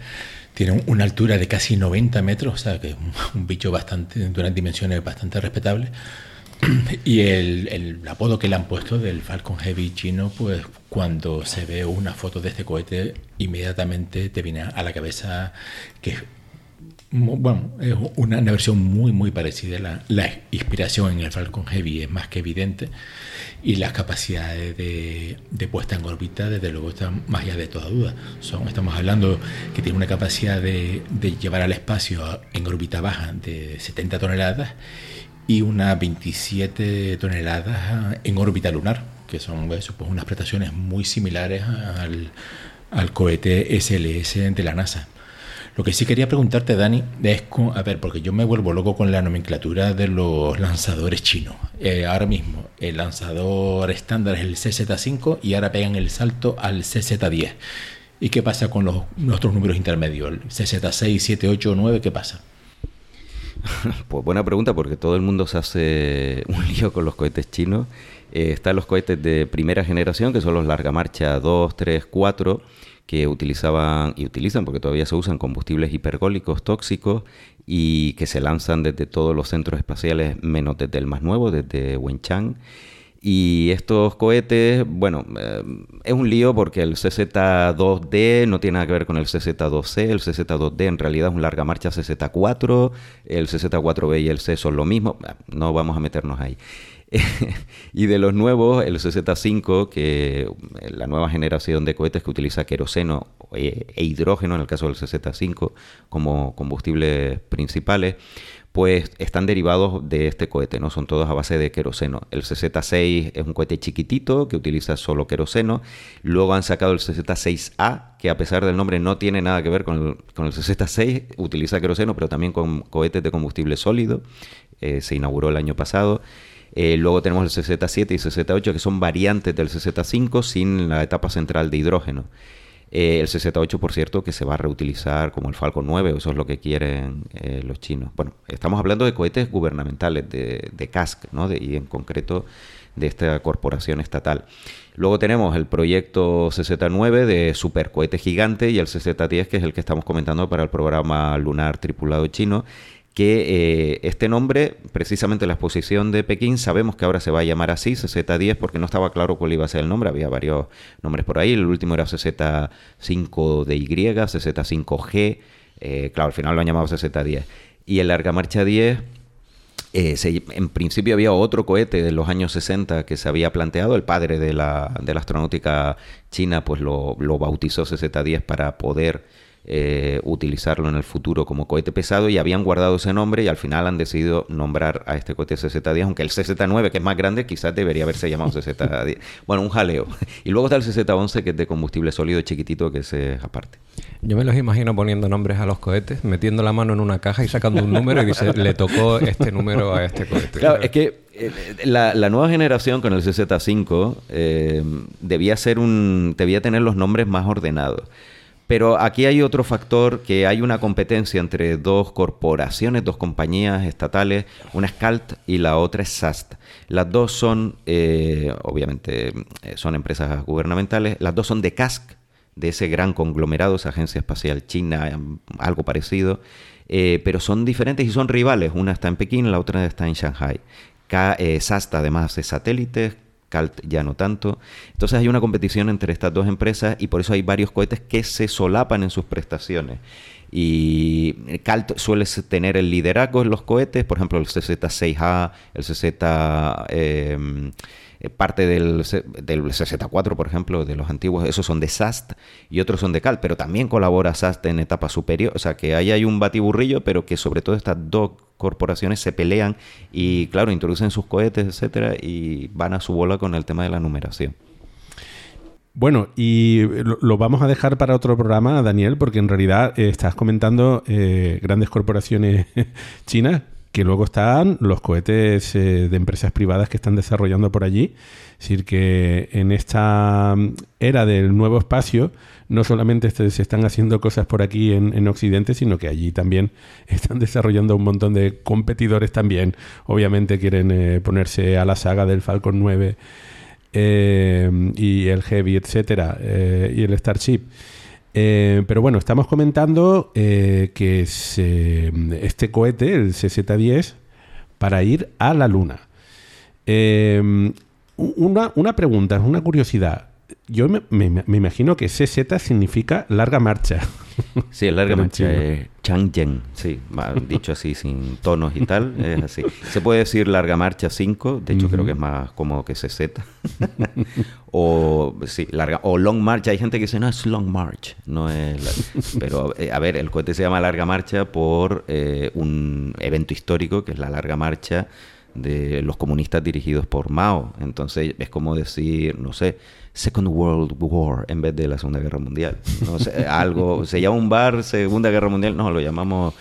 tiene una altura de casi 90 metros, o sea, que es un bicho bastante, de unas dimensiones bastante respetables. Y el, el, apodo que le han puesto del Falcon Heavy chino, pues cuando se ve una foto de este cohete, inmediatamente te viene a la cabeza que bueno, es una, versión muy, muy parecida. La, la, inspiración en el Falcon Heavy es más que evidente y las capacidades de, puesta en órbita, desde luego, están más allá de toda duda. Son, estamos hablando que tiene una capacidad de, llevar al espacio en órbita baja de 70 toneladas y unas 27 toneladas en órbita lunar, que son eso, pues, unas prestaciones muy similares al, al cohete SLS de la NASA. Lo que sí quería preguntarte, Dani, es, a ver, porque yo me vuelvo loco con la nomenclatura de los lanzadores chinos. Eh, ahora mismo, el lanzador estándar es el CZ5 y ahora pegan el salto al CZ10. ¿Y qué pasa con los, nuestros números intermedios? El CZ6, 7, 8, 9, ¿qué pasa? Pues buena pregunta porque todo el mundo se hace un lío con los cohetes chinos. Eh, están los cohetes de primera generación, que son los larga marcha 2, 3, 4 que utilizaban y utilizan, porque todavía se usan combustibles hipergólicos tóxicos y que se lanzan desde todos los centros espaciales, menos desde el más nuevo, desde Wenchang. Y estos cohetes, bueno, eh, es un lío porque el CZ2D no tiene nada que ver con el CZ2C. El CZ2D en realidad es un larga marcha CZ4. El CZ4B y el C son lo mismo. No vamos a meternos ahí. y de los nuevos, el CZ5, que la nueva generación de cohetes que utiliza queroseno e, e hidrógeno, en el caso del CZ5, como combustibles principales, pues están derivados de este cohete, ¿no? Son todos a base de queroseno. El CZ6 es un cohete chiquitito que utiliza solo queroseno. Luego han sacado el CZ6A, que a pesar del nombre no tiene nada que ver con el, con el CZ6, utiliza queroseno, pero también con cohetes de combustible sólido. Eh, se inauguró el año pasado. Eh, luego tenemos el CZ7 y CZ8 que son variantes del CZ5 sin la etapa central de hidrógeno. Eh, el CZ8, por cierto, que se va a reutilizar como el Falcon 9, eso es lo que quieren eh, los chinos. Bueno, estamos hablando de cohetes gubernamentales, de, de CASC, ¿no? y en concreto de esta corporación estatal. Luego tenemos el proyecto CZ9 de supercohete gigante y el CZ10, que es el que estamos comentando para el programa lunar tripulado chino, que eh, este nombre, precisamente la exposición de Pekín, sabemos que ahora se va a llamar así, CZ10, porque no estaba claro cuál iba a ser el nombre, había varios nombres por ahí, el último era CZ5DY, CZ5G, eh, claro, al final lo han llamado CZ10. Y el Larga Marcha 10, eh, en principio había otro cohete de los años 60 que se había planteado, el padre de la, de la astronáutica china pues lo, lo bautizó CZ10 para poder eh, utilizarlo en el futuro como cohete pesado y habían guardado ese nombre y al final han decidido nombrar a este cohete CZ-10, aunque el CZ-9, que es más grande, quizás debería haberse llamado CZ-10. bueno, un jaleo. Y luego está el CZ-11, que es de combustible sólido chiquitito, que es aparte. Yo me los imagino poniendo nombres a los cohetes, metiendo la mano en una caja y sacando un número y dice, le tocó este número a este cohete. Claro, es que eh, la, nueva generación con el CZ5 eh, debía ser un debía tener los nombres más ordenados. Pero aquí hay otro factor que hay una competencia entre dos corporaciones, dos compañías estatales, una es CALT y la otra es SAST. Las dos son, eh, obviamente, son empresas gubernamentales, las dos son de CASC, de ese gran conglomerado, esa agencia espacial china, algo parecido, pero son diferentes y son rivales. Una está en Pekín, la otra está en Shanghai. Eh, SASTA además de satélites, CALT ya no tanto. Entonces hay una competición entre estas dos empresas y por eso hay varios cohetes que se solapan en sus prestaciones. Y CALT suele tener el liderazgo en los cohetes, por ejemplo el CZ-6A, el CZ... Eh, parte del, del 64, por ejemplo, de los antiguos, esos son de SAST y otros son de CAL, pero también colabora SAST en etapa superior. O sea, que ahí hay un batiburrillo, pero que sobre todo estas dos corporaciones se pelean y, claro, introducen sus cohetes, etcétera, y van a su bola con el tema de la numeración. Bueno, y lo, vamos a dejar para otro programa, Daniel, porque en realidad eh, estás comentando eh, grandes corporaciones chinas que luego están los cohetes eh, de empresas privadas que están desarrollando por allí. Es decir, que en esta mm, era del nuevo espacio, no solamente se están haciendo cosas por aquí en, Occidente, sino que allí también están desarrollando un montón de competidores también. Obviamente quieren eh, ponerse a la saga del Falcon 9 eh, y el Heavy, etcétera, y el Starship. Eh, pero bueno, estamos comentando eh, que es este cohete, el CZ-10, para ir a la Luna. Eh, una, una, pregunta, una curiosidad. Yo me, imagino que CZ significa larga marcha. Sí, larga marcha. Eh, Changyen, sí, dicho así, sin tonos y tal, es así. Se puede decir larga marcha 5, de hecho creo que es más como que CZ. o, sí, larga, o long march. Hay gente que dice, no, es long march. No es Pero, eh, a ver, el cohete se llama larga marcha por eh, un evento histórico que es la larga marcha de los comunistas dirigidos por Mao. Entonces es como decir, no sé, Second World War en vez de la Segunda Guerra Mundial. No sé, algo, se llama un bar Segunda Guerra Mundial, no, lo llamamos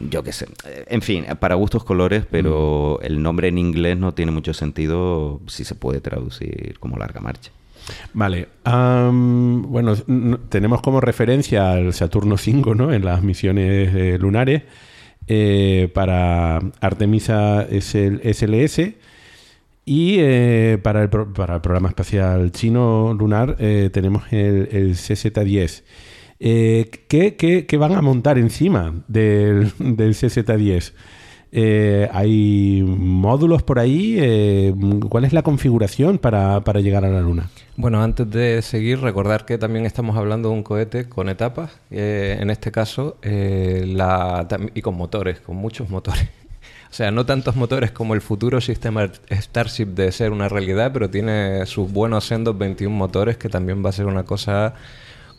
yo qué sé. En fin, para gustos colores, pero mm. el nombre en inglés no tiene mucho sentido si se puede traducir como larga marcha. Vale. bueno, tenemos como referencia al Saturno 5, ¿no? En las misiones eh, lunares. Eh, para Artemisa SLS y eh, para, el para, el programa espacial chino lunar eh, tenemos el, el CZ-10. ¿qué, van a montar encima del, del CZ-10? ¿Hay módulos por ahí? ¿Cuál es la configuración para, para llegar a la Luna? Bueno, antes de seguir, recordar que también estamos hablando de un cohete con etapas, eh, en este caso, eh, la, y con motores, con muchos motores. O sea, no tantos motores como el futuro sistema Starship de ser una realidad, pero tiene sus buenos sendos 21 motores, que también va a ser una cosa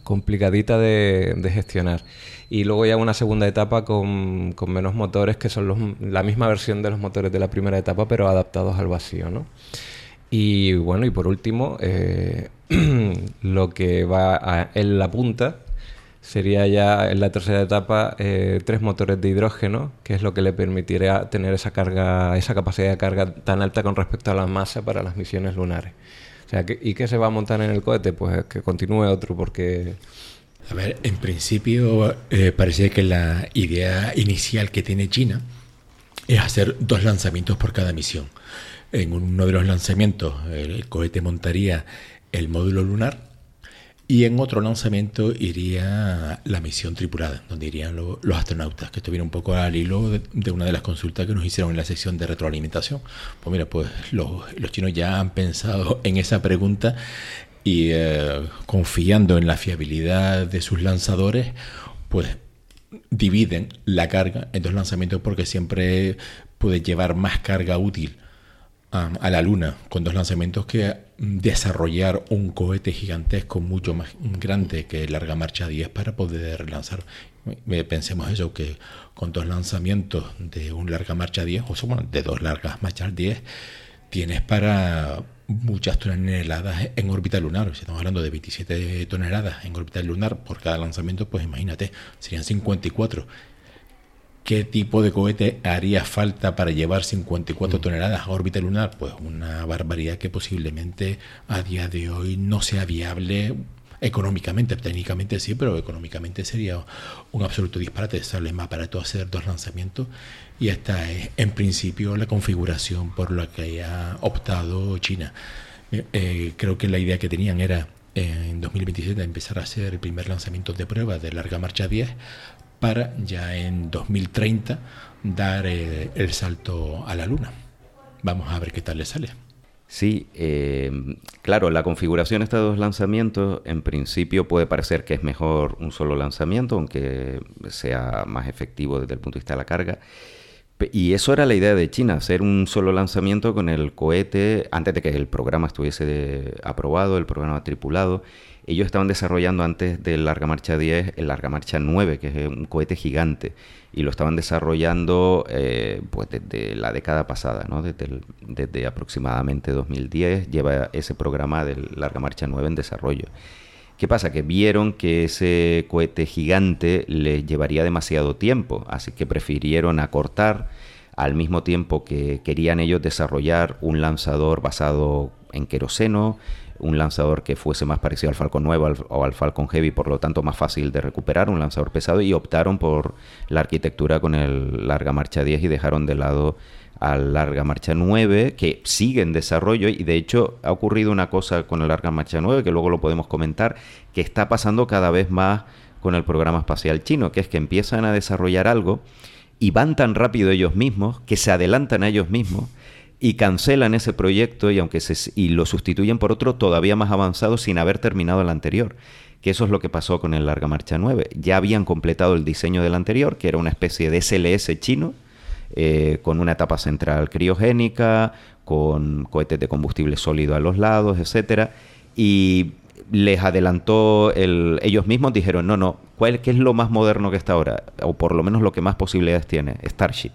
complicadita de, gestionar. Y luego ya una segunda etapa con, con menos motores, que son la misma versión de los motores de la primera etapa, pero adaptados al vacío, ¿no? Y bueno, y por último, eh, lo que va en la punta sería ya en la tercera etapa eh, tres motores de hidrógeno, que es lo que le permitiría tener esa carga, esa capacidad de carga tan alta con respecto a la masa para las misiones lunares. O sea, ¿y qué se va a montar en el cohete? Pues que continúe otro, porque... A ver, en principio eh, parece que la idea inicial que tiene China es hacer dos lanzamientos por cada misión. En uno de los lanzamientos el cohete montaría el módulo lunar y en otro lanzamiento iría la misión tripulada, donde irían los astronautas, que esto viene un poco al hilo de, una de las consultas que nos hicieron en la sección de retroalimentación. Pues mira, pues los, chinos ya han pensado en esa pregunta y eh, confiando en la fiabilidad de sus lanzadores, pues dividen la carga en dos lanzamientos porque siempre puede llevar más carga útil a la Luna con dos lanzamientos que desarrollar un cohete gigantesco mucho más grande que Larga Marcha 10 para poder lanzar. Pensemos eso, que con dos lanzamientos de un Larga Marcha 10, o bueno, de dos Largas Marchas 10, tienes para muchas toneladas en órbita lunar. Si estamos hablando de 27 toneladas en órbita lunar por cada lanzamiento, pues imagínate, serían 54 ¿Qué tipo de cohete haría falta para llevar 54 mm. toneladas a órbita lunar? Pues una barbaridad que posiblemente a día de hoy no sea viable económicamente. Técnicamente sí, pero económicamente sería un absoluto disparate. Sale más barato hacer dos lanzamientos y esta es en principio la configuración por la que ha optado China. Eh, eh, creo que la idea que tenían era en 2027 empezar a hacer el primer lanzamiento de prueba de larga marcha 10 para ya en 2030 dar eh, el salto a la Luna. Vamos a ver qué tal le sale. Sí, eh, claro, la configuración de estos dos lanzamientos en principio puede parecer que es mejor un solo lanzamiento, aunque sea más efectivo desde el punto de vista de la carga. Y eso era la idea de China, hacer un solo lanzamiento con el cohete antes de que el programa estuviese aprobado, el programa tripulado. Ellos estaban desarrollando antes del Larga Marcha 10 el Larga Marcha 9, que es un cohete gigante, y lo estaban desarrollando eh, pues desde la década pasada, ¿no? desde, desde aproximadamente 2010 lleva ese programa del Larga Marcha 9 en desarrollo. ¿Qué pasa? Que vieron que ese cohete gigante les llevaría demasiado tiempo, así que prefirieron acortar al mismo tiempo que querían ellos desarrollar un lanzador basado en queroseno, un lanzador que fuese más parecido al Falcon 9 o al Falcon Heavy, por lo tanto más fácil de recuperar, un lanzador pesado, y optaron por la arquitectura con el larga marcha 10 y dejaron de lado al larga marcha 9, que sigue en desarrollo y de hecho ha ocurrido una cosa con el larga marcha 9, que luego lo podemos comentar, que está pasando cada vez más con el programa espacial chino, que es que empiezan a desarrollar algo y van tan rápido ellos mismos, que se adelantan a ellos mismos, y cancelan ese proyecto y aunque se, y lo sustituyen por otro todavía más avanzado sin haber terminado el anterior. Que eso es lo que pasó con el Larga Marcha 9. Ya habían completado el diseño del anterior, que era una especie de SLS chino, eh, con una etapa central criogénica, con cohetes de combustible sólido a los lados, etcétera, y les adelantó el, ellos mismos dijeron no no ¿cuál, qué es lo más moderno que está ahora o por lo menos lo que más posibilidades tiene Starship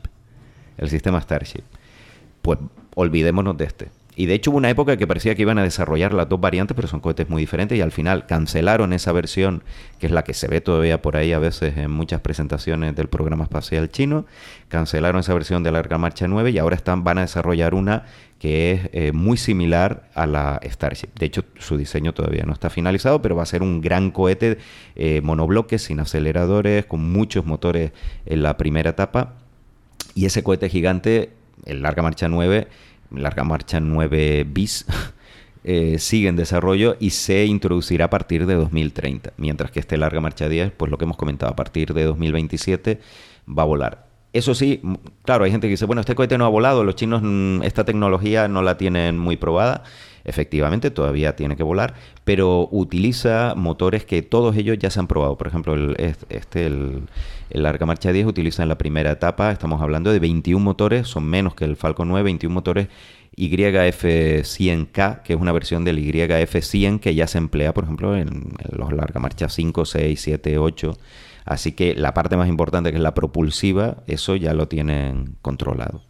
el sistema Starship pues olvidémonos de este. Y de hecho hubo una época que parecía que iban a desarrollar las dos variantes, pero son cohetes muy diferentes y al final cancelaron esa versión, que es la que se ve todavía por ahí a veces en muchas presentaciones del programa espacial chino, cancelaron esa versión de larga marcha 9 y ahora están, van a desarrollar una que es eh, muy similar a la Starship. De hecho, su diseño todavía no está finalizado, pero va a ser un gran cohete eh, monobloque, sin aceleradores, con muchos motores en la primera etapa. Y ese cohete gigante el Larga Marcha 9, Larga Marcha 9 bis, eh, sigue en desarrollo y se introducirá a partir de 2030, mientras que este Larga Marcha 10, pues lo que hemos comentado, a partir de 2027 va a volar. Eso sí, claro, hay gente que dice, bueno, este cohete no ha volado, los chinos mm, esta tecnología no la tienen muy probada. Efectivamente, todavía tiene que volar, pero utiliza motores que todos ellos ya se han probado. Por ejemplo, el, este, el, el Marcha 10 utiliza en la primera etapa, estamos hablando de 21 motores, son menos que el Falcon 9, 21 motores YF100K, que es una versión del YF100 que ya se emplea, por ejemplo, en, los Larga Marcha 5, 6, 7, 8. Así que la parte más importante, que es la propulsiva, eso ya lo tienen controlado.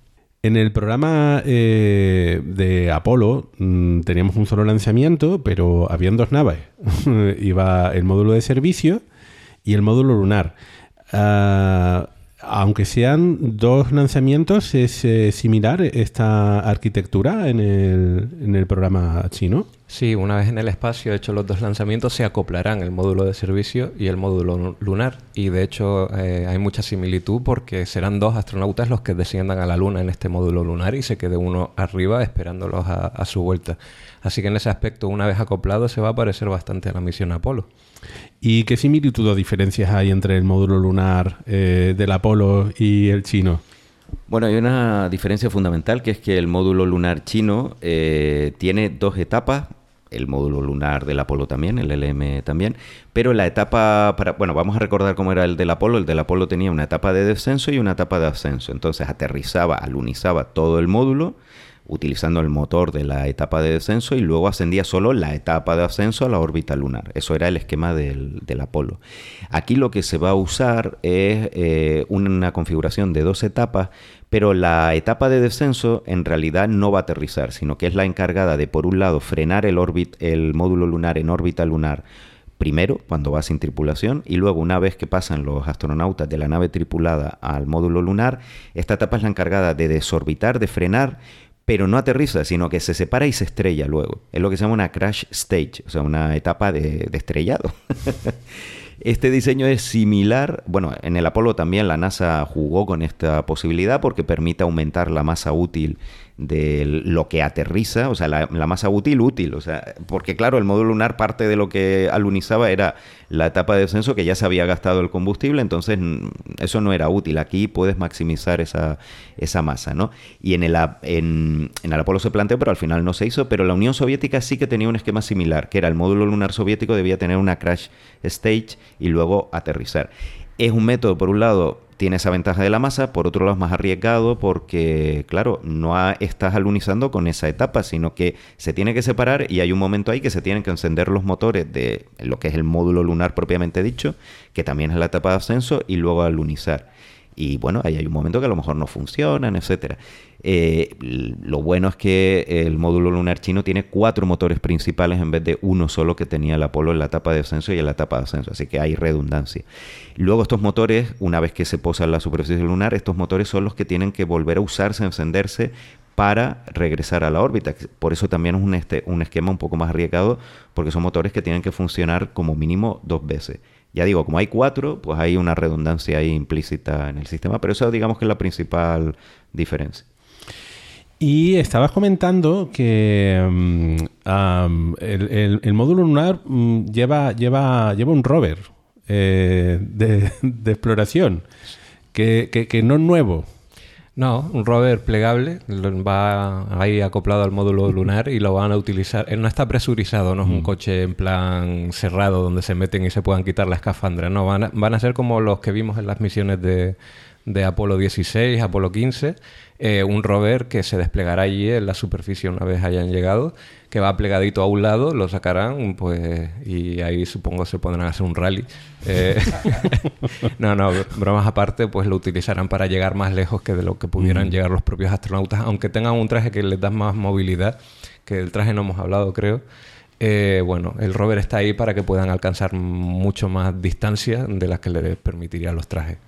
En el programa eh, de Apolo mm, teníamos un solo lanzamiento, pero habían dos naves. Iba el módulo de servicio y el módulo lunar. Ah, aunque sean dos lanzamientos, ¿es eh, similar esta arquitectura en el, en el programa chino? Sí, una vez en el espacio, hecho los dos lanzamientos, se acoplarán el módulo de servicio y el módulo lunar. Y de hecho eh, hay mucha similitud porque serán dos astronautas los que desciendan a la Luna en este módulo lunar y se quede uno arriba esperándolos a, su vuelta. Así que en ese aspecto, una vez acoplado, se va a parecer bastante a la misión Apolo. ¿Y qué similitud o diferencias hay entre el módulo lunar eh, del Apolo y el chino? Bueno, hay una diferencia fundamental que es que el módulo lunar chino eh, tiene dos etapas el módulo lunar del Apolo también, el LM también, pero la etapa para, bueno, vamos a recordar cómo era el del Apolo, el del Apolo tenía una etapa de descenso y una etapa de ascenso, entonces aterrizaba, alunizaba todo el módulo, utilizando el motor de la etapa de descenso y luego ascendía solo la etapa de ascenso a la órbita lunar. Eso era el esquema del, Apolo. Aquí lo que se va a usar es eh, una configuración de dos etapas, pero la etapa de descenso en realidad no va a aterrizar, sino que es la encargada de, por un lado, frenar el, el módulo lunar en órbita lunar primero cuando va sin tripulación y luego una vez que pasan los astronautas de la nave tripulada al módulo lunar, esta etapa es la encargada de desorbitar, de frenar, pero no aterriza, sino que se separa y se estrella luego. Es lo que se llama una crash stage, o sea, una etapa de, de estrellado. Este diseño es similar, bueno, en el Apolo también la NASA jugó con esta posibilidad porque permite aumentar la masa útil de lo que aterriza, o sea, la, masa útil útil, o sea, porque claro, el módulo lunar parte de lo que alunizaba era la etapa de descenso que ya se había gastado el combustible, entonces mm, eso no era útil. Aquí puedes maximizar esa, esa masa, ¿no? Y en el, en, en el Apolo se planteó, pero al final no se hizo, pero la Unión Soviética sí que tenía un esquema similar, que era el módulo lunar soviético debía tener una crash stage y luego aterrizar. Es un método, por un lado, tiene esa ventaja de la masa, por otro lado es más arriesgado porque, claro, no estás alunizando con esa etapa, sino que se tiene que separar y hay un momento ahí que se tienen que encender los motores de lo que es el módulo lunar propiamente dicho, que también es la etapa de ascenso, y luego alunizar. Y bueno, ahí hay un momento que a lo mejor no funcionan, etcétera. Eh, lo bueno es que el módulo lunar chino tiene cuatro motores principales en vez de uno solo que tenía el Apolo en la etapa de ascenso y en la etapa de ascenso, así que hay redundancia. Luego estos motores, una vez que se posa en la superficie lunar, estos motores son los que tienen que volver a usarse, encenderse para regresar a la órbita. Por eso también es un, este, un esquema un poco más arriesgado, porque son motores que tienen que funcionar como mínimo dos veces. Ya digo, como hay cuatro, pues hay una redundancia ahí implícita en el sistema, pero eso digamos que es la principal diferencia. Y estabas comentando que mm, el, módulo lunar mm, lleva, lleva, lleva un rover eh, de, exploración, que, no es nuevo. No, un rover plegable, va ahí acoplado al módulo lunar y lo van a utilizar. Él no está presurizado, no es un mm. coche en plan cerrado donde se meten y se puedan quitar la escafandra. No, van a, van a ser como los que vimos en las misiones de, de Apolo 16, Apolo 15, eh, un rover que se desplegará allí en la superficie una vez hayan llegado, que va plegadito a un lado, lo sacarán, pues, y ahí supongo se pondrán a hacer un rally. Eh, no, no, bromas aparte, pues lo utilizarán para llegar más lejos que de lo que pudieran mm. llegar los propios astronautas, aunque tengan un traje que les da más movilidad, que del traje no hemos hablado, creo. Eh, bueno, el rover está ahí para que puedan alcanzar mucho más distancia de las que les permitirían los trajes.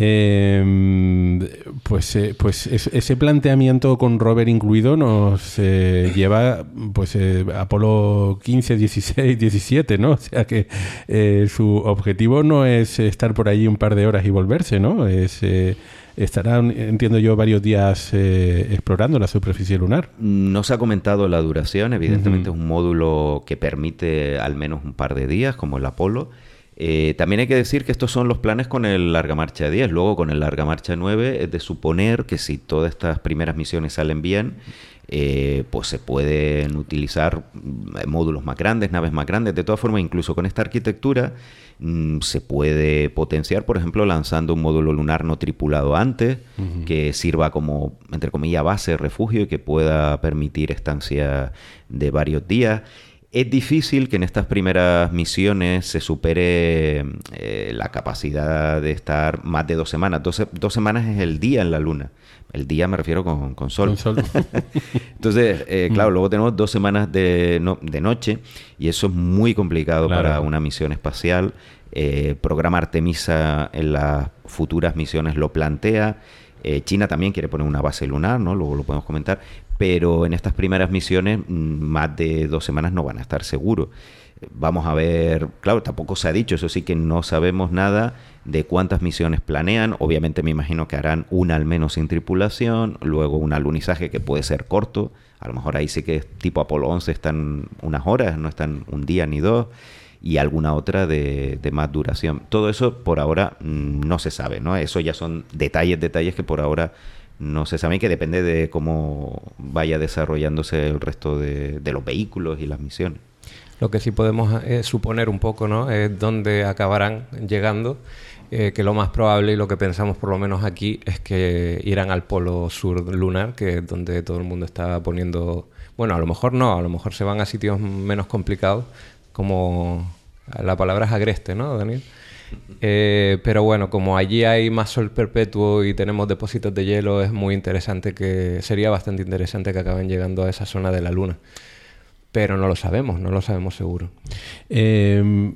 Em, pues eh, pues ese planteamiento con rover incluido nos eh, lleva pues eh, Apolo 15, 16, 17, ¿no? O sea que su objetivo no es estar por allí un par de horas y volverse, ¿no? Es estarán, entiendo yo, varios días explorando la superficie lunar. No se ha comentado la duración, evidentemente es un módulo que permite al menos un par de días, como el Apolo. Eh, también hay que decir que estos son los planes con el Larga Marcha 10. Luego, con el Larga Marcha 9, es de suponer que si todas estas primeras misiones salen bien, eh, pues se pueden utilizar mm, módulos más grandes, naves más grandes. De todas formas, incluso con esta arquitectura mm, se puede potenciar, por ejemplo, lanzando un módulo lunar no tripulado antes, que sirva como, entre comillas, base, refugio y que pueda permitir estancia de varios días. Es difícil que en estas primeras misiones se supere eh, la capacidad de estar más de dos semanas. Dos, semanas es el día en la Luna. El día me refiero con, sol. Entonces, eh, mm. claro, luego tenemos dos semanas de, noche y eso es muy complicado para una misión espacial. Eh, programa Artemisa en las futuras misiones lo plantea. China también quiere poner una base lunar, ¿no? Luego lo podemos comentar pero en estas primeras misiones mm, más de dos semanas no van a estar seguros. Vamos a ver, claro, tampoco se ha dicho, eso sí que no sabemos nada de cuántas misiones planean. Obviamente me imagino que harán una al menos sin tripulación, luego un alunizaje que puede ser corto, a lo mejor ahí sí que tipo Apolo 11 están unas horas, no están un día ni dos, y alguna otra de, de más duración. Todo eso por ahora mm, no se sabe, ¿no? Eso ya son detalles, detalles que por ahora no se sabe que depende de cómo vaya desarrollándose el resto de, los vehículos y las misiones. Lo que sí podemos eh, suponer un poco, ¿no? Es dónde acabarán llegando. Eh, que lo más probable y lo que pensamos por lo menos aquí es que irán al polo sur lunar, que es donde todo el mundo está poniendo... Bueno, a lo mejor no, a lo mejor se van a sitios menos complicados, como la palabra es agreste, ¿no, Daniel? Eh, pero bueno, como allí hay más sol perpetuo y tenemos depósitos de hielo, es muy interesante que sería bastante interesante que acaben llegando a esa zona de la Luna. Pero no lo sabemos, no lo sabemos seguro. Em,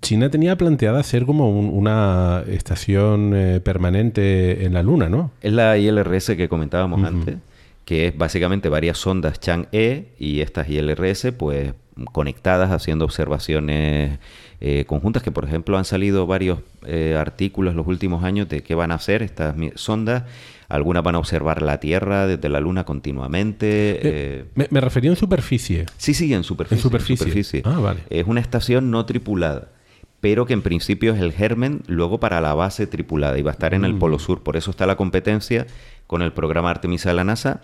China tenía planteada ser como una estación eh, permanente en la Luna, ¿no? Es la ILRS que comentábamos antes, que es básicamente varias sondas Chang'e y estas ILRS, pues conectadas haciendo observaciones eh, conjuntas que, por ejemplo, han salido varios eh, artículos en los últimos años de qué van a hacer estas sondas. Algunas van a observar la Tierra desde la Luna continuamente. Eh, me, refería en superficie. Sí, sí, en superficie. En superficie. Ah, vale. Es una estación no tripulada pero que en principio es el germen luego para la base tripulada y va a estar en el mm. Polo Sur. Por eso está la competencia con el programa Artemisa de la NASA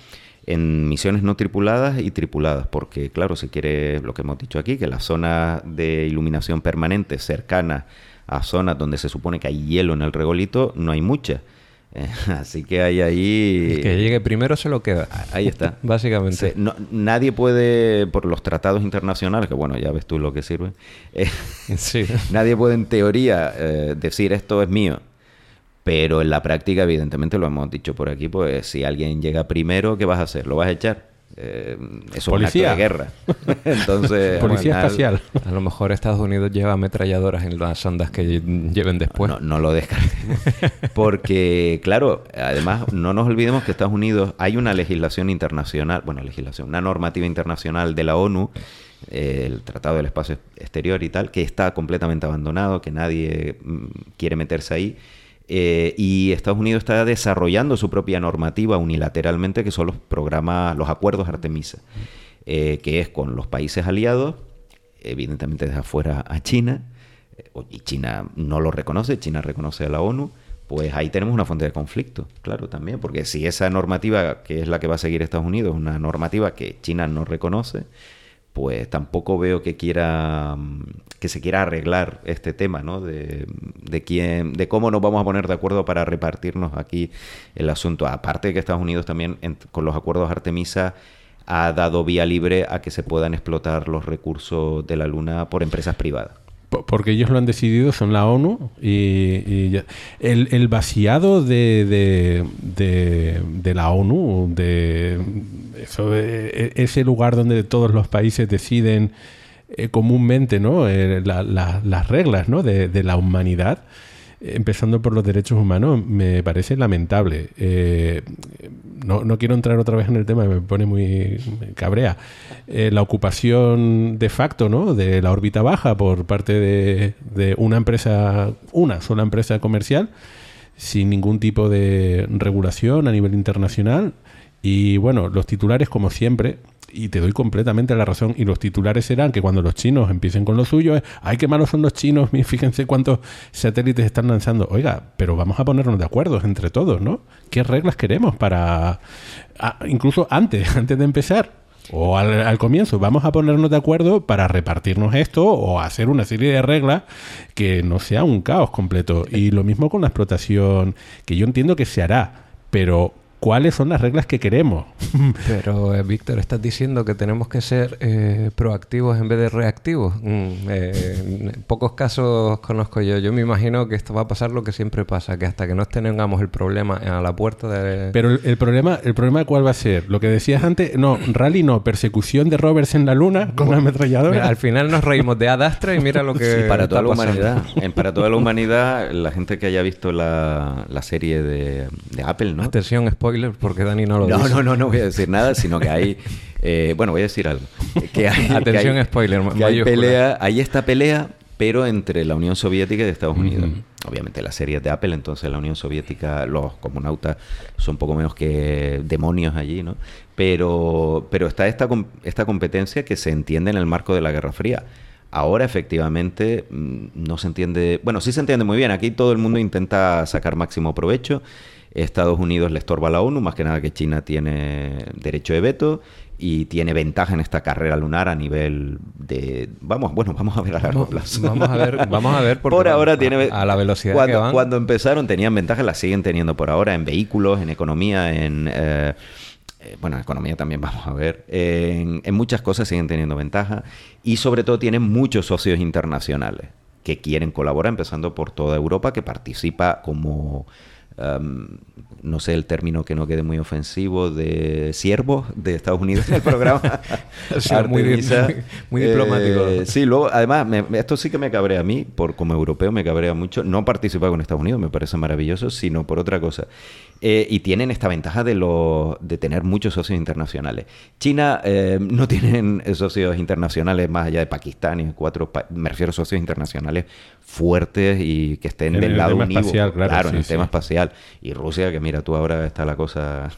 en misiones no tripuladas y tripuladas, porque claro, si quiere lo que hemos dicho aquí, que la zona de iluminación permanente cercana a zonas donde se supone que hay hielo en el regolito, no hay mucha. así que hay ahí... El que llegue primero se lo queda. Ahí está. Básicamente. nadie puede, por los tratados internacionales, que bueno, ya ves tú lo que sirve, eh, sí. nadie puede en teoría eh, decir esto es mío. Pero en la práctica, evidentemente, lo hemos dicho por aquí, pues si alguien llega primero, ¿qué vas a hacer? ¿Lo vas a echar? Eh, eso Policía. es un acto de guerra. Entonces, Policía espacial. A lo mejor Estados Unidos lleva ametralladoras en las ondas que lleven después. No, no lo descartemos. Porque, claro, además, no nos olvidemos que Estados Unidos hay una legislación internacional, bueno, legislación, una normativa internacional de la ONU el Tratado del Espacio Exterior y tal, que está completamente abandonado, que nadie mm, quiere meterse ahí. Eh, y Estados Unidos está desarrollando su propia normativa unilateralmente, que son los programas, los acuerdos Artemisa, eh, que es con los países aliados, evidentemente desde afuera a China, eh, y China no lo reconoce, China reconoce a la ONU, pues ahí tenemos una fuente de conflicto, claro, también, porque si esa normativa, que es la que va a seguir Estados Unidos, es una normativa que China no reconoce, pues tampoco veo que quiera mm, que se quiera arreglar este tema, ¿no? De, quién, de cómo nos vamos a poner de acuerdo para repartirnos aquí el asunto. Aparte de que Estados Unidos también con los acuerdos Artemisa ha dado vía libre a que se puedan explotar los recursos de la Luna por empresas privadas porque ellos lo han decidido, son la ONU, y, el, vaciado de, de, la ONU, de, eso, e, ese lugar donde todos los países deciden eh, comúnmente ¿no? Eh, las reglas ¿no? de, la humanidad, empezando por los derechos humanos, me parece lamentable. Eh, no, no, quiero entrar otra vez en el tema, me pone muy cabrea. Eh, la ocupación de facto ¿no? de la órbita baja por parte de, de una empresa, una sola empresa comercial, sin ningún tipo de regulación a nivel internacional. Y bueno, los titulares, como siempre, y te doy completamente la razón. Y los titulares serán que cuando los chinos empiecen con lo suyo, es, ay, qué malos son los chinos, fíjense cuántos satélites están lanzando. Oiga, pero vamos a ponernos de acuerdo entre todos, ¿no? ¿Qué reglas queremos para, incluso antes, antes de empezar? O al, comienzo, vamos a ponernos de acuerdo para repartirnos esto o hacer una serie de reglas que no sea un caos completo. Y lo mismo con la explotación, que yo entiendo que se hará, pero cuáles son las reglas que queremos. Pero, eh, Víctor, estás diciendo que tenemos que ser eh, proactivos en vez de reactivos. Mm, eh, pocos casos conozco yo. Yo me imagino que esto va a pasar lo que siempre pasa, que hasta que no tengamos el problema a la puerta de... Pero el, problema, ¿el problema cuál va a ser? Lo que decías antes, no, rally no, persecución de Roberts en la luna con una ametralladora. al final nos reímos de Adastra y mira lo que... para toda la humanidad. para toda la humanidad, la gente que haya visto la, serie de, de Apple, ¿no? Atención, spoiler, porque Dani no lo no, dice. No, no, no voy a decir nada, sino que hay... Eh, bueno, voy a decir algo. Que hay, Atención, spoiler. hay, pelea, hay esta pelea, pero entre la Unión Soviética y Estados Unidos. Obviamente la serie de Apple, entonces la Unión Soviética, los comunautas son poco menos que demonios allí, ¿no? Pero, pero está esta, esta competencia que se entiende en el marco de la Guerra Fría. Ahora efectivamente mm, no se entiende, bueno, sí se entiende muy bien, aquí todo el mundo intenta sacar máximo provecho Estados Unidos le estorba a la ONU, más que nada que China tiene derecho de veto y tiene ventaja en esta carrera lunar a nivel de vamos bueno vamos a ver a largo plazo vamos a ver vamos a ver por ahora tiene a, la velocidad cuando, que van. cuando empezaron tenían ventaja la siguen teniendo por ahora en vehículos en economía en eh, eh, bueno, en economía también vamos a ver, en, en, muchas cosas siguen teniendo ventaja y sobre todo tienen muchos socios internacionales que quieren colaborar, empezando por toda Europa, que participa como no sé el término que no quede muy ofensivo, de siervos de Estados Unidos en el programa. muy, muy, diplomático. Eh, sí, luego, además, esto sí que me cabrea a mí, por como europeo me cabrea mucho, no participar con Estados Unidos, me parece maravilloso, sino por otra cosa. Eh, y tienen esta ventaja de, lo, de tener muchos socios internacionales. China eh, no tienen socios internacionales más allá de Pakistán y cuatro, me refiero a socios internacionales fuertes y que estén del lado unido. Espacial, claro, en el tema espacial. Y Rusia, que mira, tú ahora está la cosa...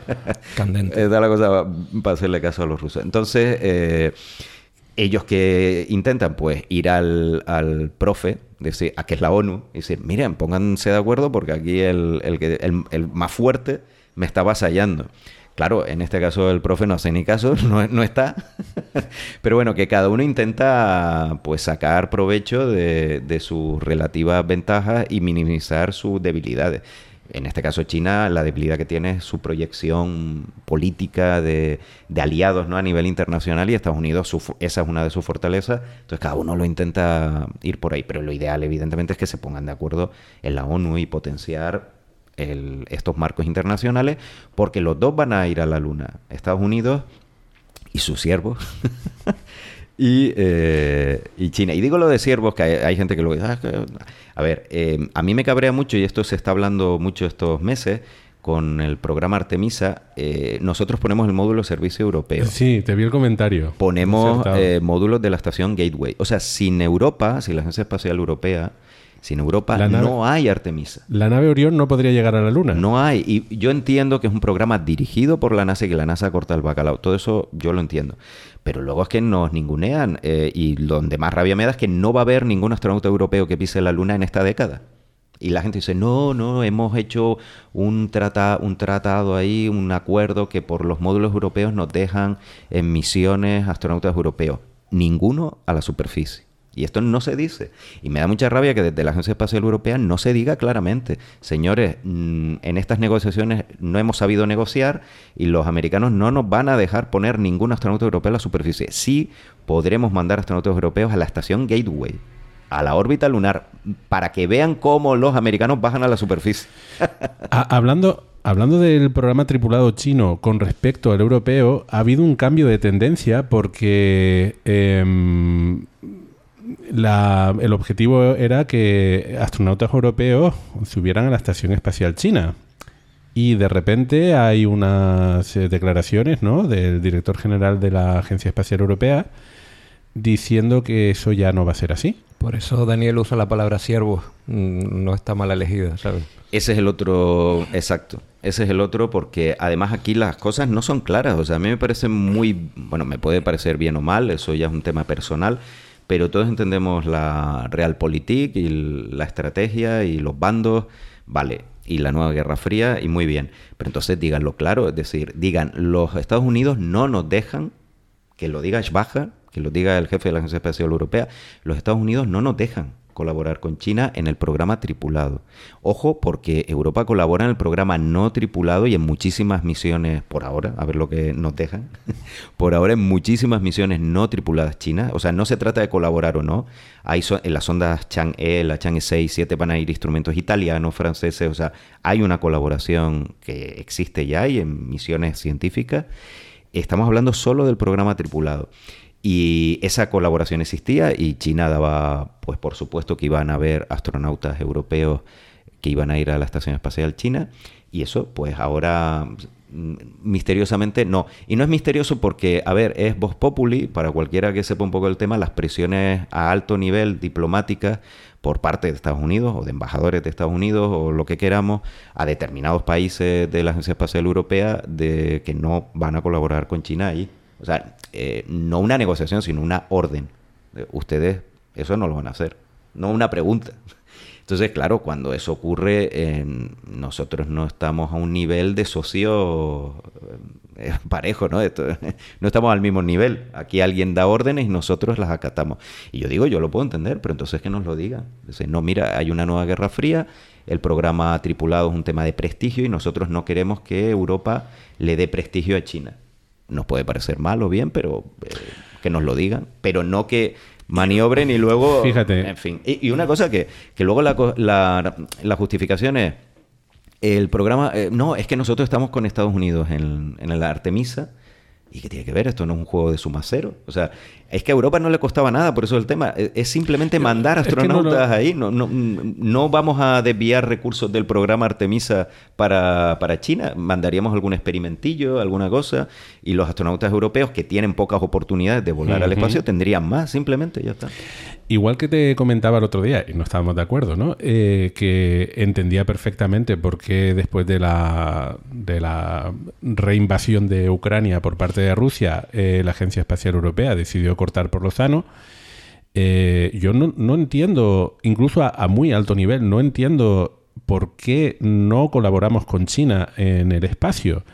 Candente. está la cosa para hacerle caso a los rusos. Entonces... Eh, ellos que intentan pues ir al, al profe, decir, a que es la ONU, y decir, miren, pónganse de acuerdo porque aquí el, el, el, más fuerte me está avasallando. Claro, en este caso el profe no hace ni caso, no, no está. Pero bueno, que cada uno intenta pues sacar provecho de, de sus relativas ventajas y minimizar sus debilidades en este caso China, la debilidad que tiene es su proyección política de, aliados ¿no? a nivel internacional y Estados Unidos, esa es una de sus fortalezas. Entonces cada uno lo intenta ir por ahí, pero lo ideal evidentemente es que se pongan de acuerdo en la ONU y potenciar estos marcos internacionales, porque los dos van a ir a la Luna, Estados Unidos y sus siervos. Eh, y, China. Y digo lo de siervos, que hay, gente que lo dice. Ah, a ver, eh, a mí me cabrea mucho, y esto se está hablando mucho estos meses, con el programa Artemisa, eh, nosotros ponemos el módulo servicio europeo. Sí, te vi el comentario. Ponemos módulos de la estación Gateway. O sea, sin Europa, sin la Agencia Espacial Europea, sin Europa no hay Artemisa. La nave Orión no podría llegar a la Luna. No hay. Y yo entiendo que es un programa dirigido por la NASA y que la NASA corta el bacalao. Todo eso yo lo entiendo. Pero luego es que nos ningunean. Eh, y donde más rabia me da es que no va a haber ningún astronauta europeo que pise la Luna en esta década. Y la gente dice, no, no, hemos hecho un, trata, un tratado ahí, un acuerdo que por los módulos europeos nos dejan en misiones astronautas europeos. Ninguno a la superficie. Y esto no se dice. Y me da mucha rabia que desde la Agencia Espacial Europea no se diga claramente, señores, mm, en estas negociaciones no hemos sabido negociar y los americanos no nos van a dejar poner ningún astronauta europeo a la superficie. Sí podremos mandar astronautas europeos a la estación Gateway, a la órbita lunar, para que vean cómo los americanos bajan a la superficie. hablando, Hablando del programa tripulado chino con respecto al europeo, ha habido un cambio de tendencia porque em, el objetivo era que astronautas europeos subieran a la Estación Espacial China. Y de repente hay unas eh, declaraciones ¿no? del director general de la Agencia Espacial Europea diciendo que eso ya no va a ser así. Por eso Daniel usa la palabra siervo. Mm, no está mal elegida, ¿sabes? Ese es el otro, exacto. Ese es el otro porque además aquí las cosas no son claras. O sea, a mí me parece muy, bueno, me puede parecer bien o mal, eso ya es un tema personal, pero todos entendemos la realpolitik y la estrategia y los bandos, vale, y la nueva Guerra Fría, y muy bien. Pero entonces díganlo claro, es decir, digan, los Estados Unidos no nos dejan, que lo diga Schwager, que lo diga el jefe de la Agencia Espacial Europea, los Estados Unidos no nos dejan colaborar con China en el programa tripulado. Ojo, porque Europa colabora en el programa no tripulado y en muchísimas misiones, por ahora, a ver lo que nos dejan, por ahora en muchísimas misiones no tripuladas chinas. O sea, no se trata de colaborar o no. Hay en las ondas Chang'e, la Chang'e 6, 7 van a ir instrumentos italianos, franceses. O sea, hay una colaboración que existe ya y en misiones científicas. Estamos hablando solo del programa tripulado. Y esa colaboración existía y China daba, pues por supuesto que iban a haber astronautas europeos que iban a ir a la Estación Espacial China y eso pues ahora mm, misteriosamente no. Y no es misterioso porque, a ver, es voz populi, para cualquiera que sepa un poco el tema, las presiones a alto nivel diplomáticas por parte de Estados Unidos o de embajadores de Estados Unidos o lo que queramos a determinados países de la Agencia Espacial Europea de que no van a colaborar con China ahí. O sea, eh, no una negociación, sino una orden. Ustedes eso no lo van a hacer. no una pregunta. Entonces, claro, cuando eso ocurre, nosotros no estamos a un nivel de socio eh, parejo, ¿no? no estamos al mismo nivel. Aquí alguien da órdenes y nosotros las acatamos. Y yo digo, yo lo puedo entender, pero entonces que nos lo digan. no, mira, hay una nueva guerra fría, el programa tripulado es un tema de prestigio y nosotros no queremos que Europa le dé prestigio a China. Nos puede parecer mal o bien, pero eh, que nos lo digan. Pero no que maniobren y luego... Fíjate. En fin. Y, una cosa que, que luego la, la, la, justificación es... El programa... Eh, no, es que nosotros estamos con Estados Unidos en, en la Artemisa ¿Y qué tiene que ver? Esto no es un juego de suma cero. O sea, es que a Europa no le costaba nada, por eso el tema es simplemente mandar astronautas ahí. No, no, no, vamos a desviar recursos del programa Artemisa para, para China. Mandaríamos algún experimentillo, alguna cosa, y los astronautas europeos que tienen pocas oportunidades de volar al espacio tendrían más, simplemente, ya está. Igual que te comentaba el otro día, y no estábamos de acuerdo, ¿no? Eh, que entendía perfectamente por qué después de la, de la reinvasión de Ucrania por parte de Rusia, eh, la Agencia Espacial Europea decidió cortar por lo sano. Eh, yo no, entiendo, incluso a, muy alto nivel, no entiendo por qué no colaboramos con China en el espacio.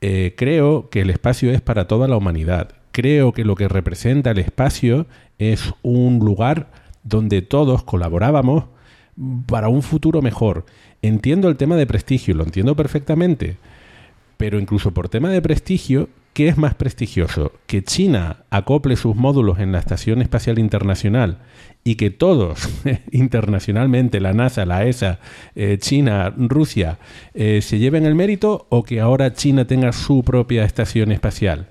creo que el espacio es para toda la humanidad. Creo que lo que representa el espacio es un lugar donde todos colaborábamos para un futuro mejor. Entiendo el tema de prestigio, lo entiendo perfectamente, pero incluso por tema de prestigio, ¿qué es más prestigioso? ¿Que China acople sus módulos en la Estación Espacial Internacional y que todos internacionalmente, la NASA, la ESA, eh, China, Rusia, eh, se lleven el mérito o que ahora China tenga su propia estación espacial?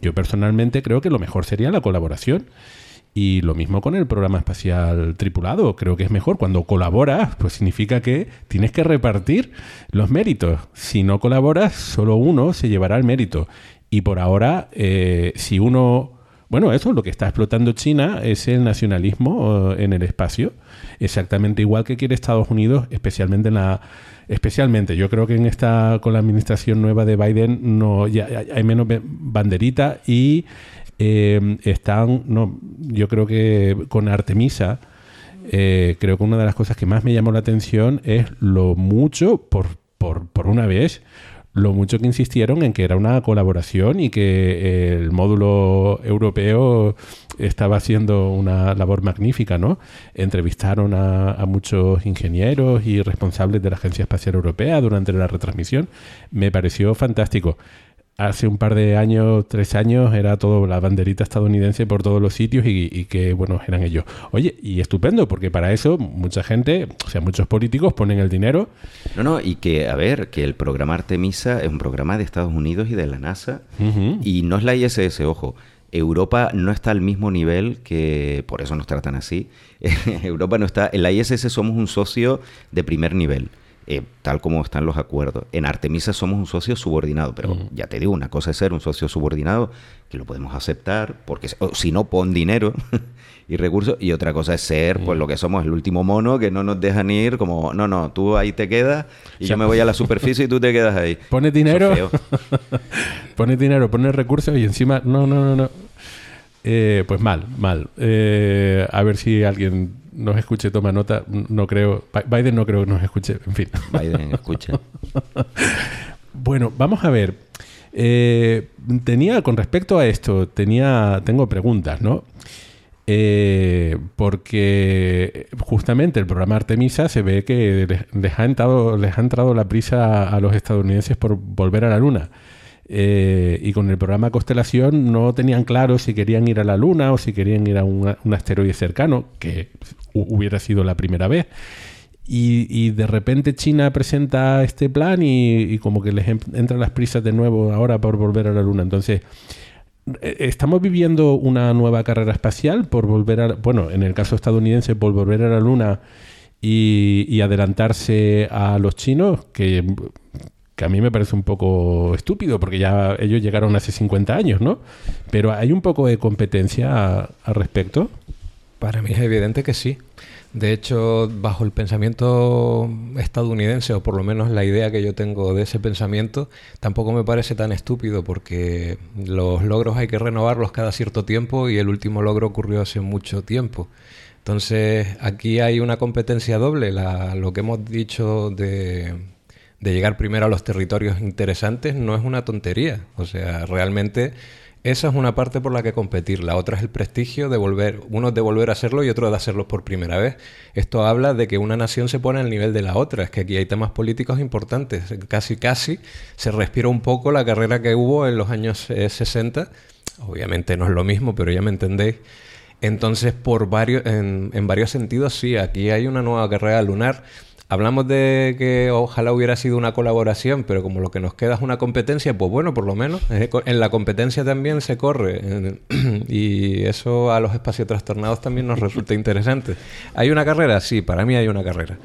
Yo personalmente creo que lo mejor sería la colaboración. Y lo mismo con el programa espacial tripulado. Creo que es mejor cuando colaboras, pues significa que tienes que repartir los méritos. Si no colaboras, solo uno se llevará el mérito. Y por ahora, eh, si uno... Bueno, eso, lo que está explotando China es el nacionalismo eh, en el espacio. Exactamente igual que quiere Estados Unidos, especialmente en la especialmente yo creo que en esta con la administración nueva de Biden no ya hay menos banderita y eh, están, no, yo creo que con Artemisa, eh, creo que una de las cosas que más me llamó la atención es lo mucho, por, por, por una vez, lo mucho que insistieron en que era una colaboración y que el módulo europeo estaba haciendo una labor magnífica, ¿no? Entrevistaron a, muchos ingenieros y responsables de la Agencia Espacial Europea durante la retransmisión. Me pareció fantástico hace un par de años, tres años, era todo la banderita estadounidense por todos los sitios y, que, bueno, eran ellos. Oye, y estupendo, porque para eso mucha gente, o sea, muchos políticos ponen el dinero. No, no, y que, a ver, que el programa Artemisa es un programa de Estados Unidos y de la NASA, y no es la ISS, ojo. Europa no está al mismo nivel que, por eso nos tratan así. Europa no está, en la ISS somos un socio de primer nivel. Eh, tal como están los acuerdos. En Artemisa somos un socio subordinado, pero ya te digo, una cosa es ser un socio subordinado, que lo podemos aceptar, porque si no, pon dinero y recursos, y otra cosa es ser, pues lo que somos, el último mono, que no nos dejan ir como, no, no, tú ahí te quedas y yo me voy a la superficie y tú te quedas ahí. Pone dinero, pone dinero, pone recursos y encima, no, no, no, no. Eh, pues mal, mal. Eh, a ver si alguien nos escuche, toma nota. No creo. Biden no creo que nos escuche. En fin. Biden escucha. bueno, vamos a ver. Eh, tenía, con respecto a esto, tenía, tengo preguntas, ¿no? porque justamente el programa Artemisa se ve que les, ha entrado, les ha entrado la prisa a los estadounidenses por volver a la Luna. Eh, y con el programa Constelación no tenían claro si querían ir a la Luna o si querían ir a un, asteroide cercano, que hubiera sido la primera vez. Y, de repente China presenta este plan y, como que les entran las prisas de nuevo ahora por volver a la Luna. Entonces, eh, estamos viviendo una nueva carrera espacial por volver a, bueno, en el caso estadounidense, por volver a la Luna y, y adelantarse a los chinos, que que a mí me parece un poco estúpido, porque ya ellos llegaron hace 50 años, ¿no? Pero hay un poco de competencia al respecto. Para mí es evidente que sí. De hecho, bajo el pensamiento estadounidense, o por lo menos la idea que yo tengo de ese pensamiento, tampoco me parece tan estúpido porque los logros hay que renovarlos cada cierto tiempo y el último logro ocurrió hace mucho tiempo. Entonces, aquí hay una competencia doble. lo que hemos dicho de, de llegar primero a los territorios interesantes no es una tontería. O sea, realmente esa es una parte por la que competir. La otra es el prestigio de volver, uno de volver a hacerlo y otro de hacerlo por primera vez. Esto habla de que una nación se pone al nivel de la otra. Es que aquí hay temas políticos importantes. Casi, casi se respira un poco la carrera que hubo en los años 60. Eh, Obviamente no es lo mismo, pero ya me entendéis. Entonces, por varios, en, en varios sentidos, sí, aquí hay una nueva carrera lunar. Hablamos de que ojalá hubiera sido una colaboración, pero como lo que nos queda es una competencia, pues bueno, por lo menos en la competencia también se corre y eso a los espacios trastornados también nos resulta interesante. ¿Hay una carrera? Sí, para mí hay una carrera.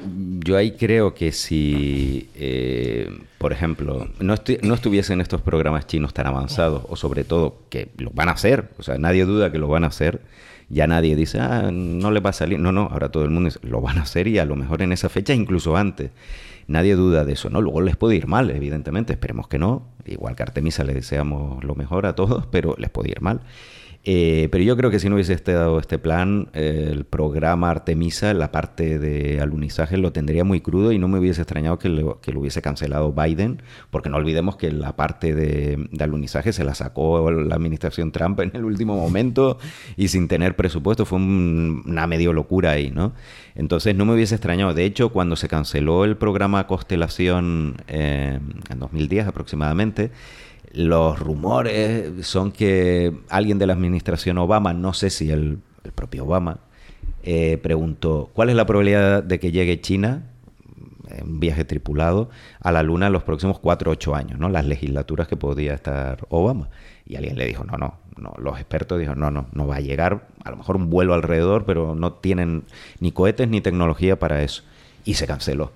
Yo ahí creo que si, eh, por ejemplo, no, no estuviesen estos programas chinos tan avanzados, o sobre todo que lo van a hacer, o sea, nadie duda que lo van a hacer, ya nadie dice, ah, no le va a salir. No, no, ahora todo el mundo dice, lo van a hacer y a lo mejor en esa fecha, incluso antes. Nadie duda de eso, ¿no? Luego les puede ir mal, evidentemente, esperemos que no. Igual que Artemisa le deseamos lo mejor a todos, pero les puede ir mal. Eh, pero yo creo que si no hubiese estado este plan, el programa Artemisa, la parte de alunizaje, lo tendría muy crudo y no me hubiese extrañado que lo, que lo hubiese cancelado Biden, porque no olvidemos que la parte de, alunizaje se la sacó la administración Trump en el último momento y sin tener presupuesto. Fue una medio locura ahí, ¿no? Entonces no me hubiese extrañado. De hecho, cuando se canceló el programa Constelación eh, en 2010 aproximadamente, los rumores son que alguien de la administración Obama, no sé si el, propio Obama, eh, preguntó, ¿cuál es la probabilidad de que llegue China, en viaje tripulado, a la Luna en los próximos 4 o 8 años? ¿no? Las legislaturas que podía estar Obama. Y alguien le dijo, no, no, no. Los expertos dijeron, no, no, no va a llegar. A lo mejor un vuelo alrededor, pero no tienen ni cohetes ni tecnología para eso. Y se canceló.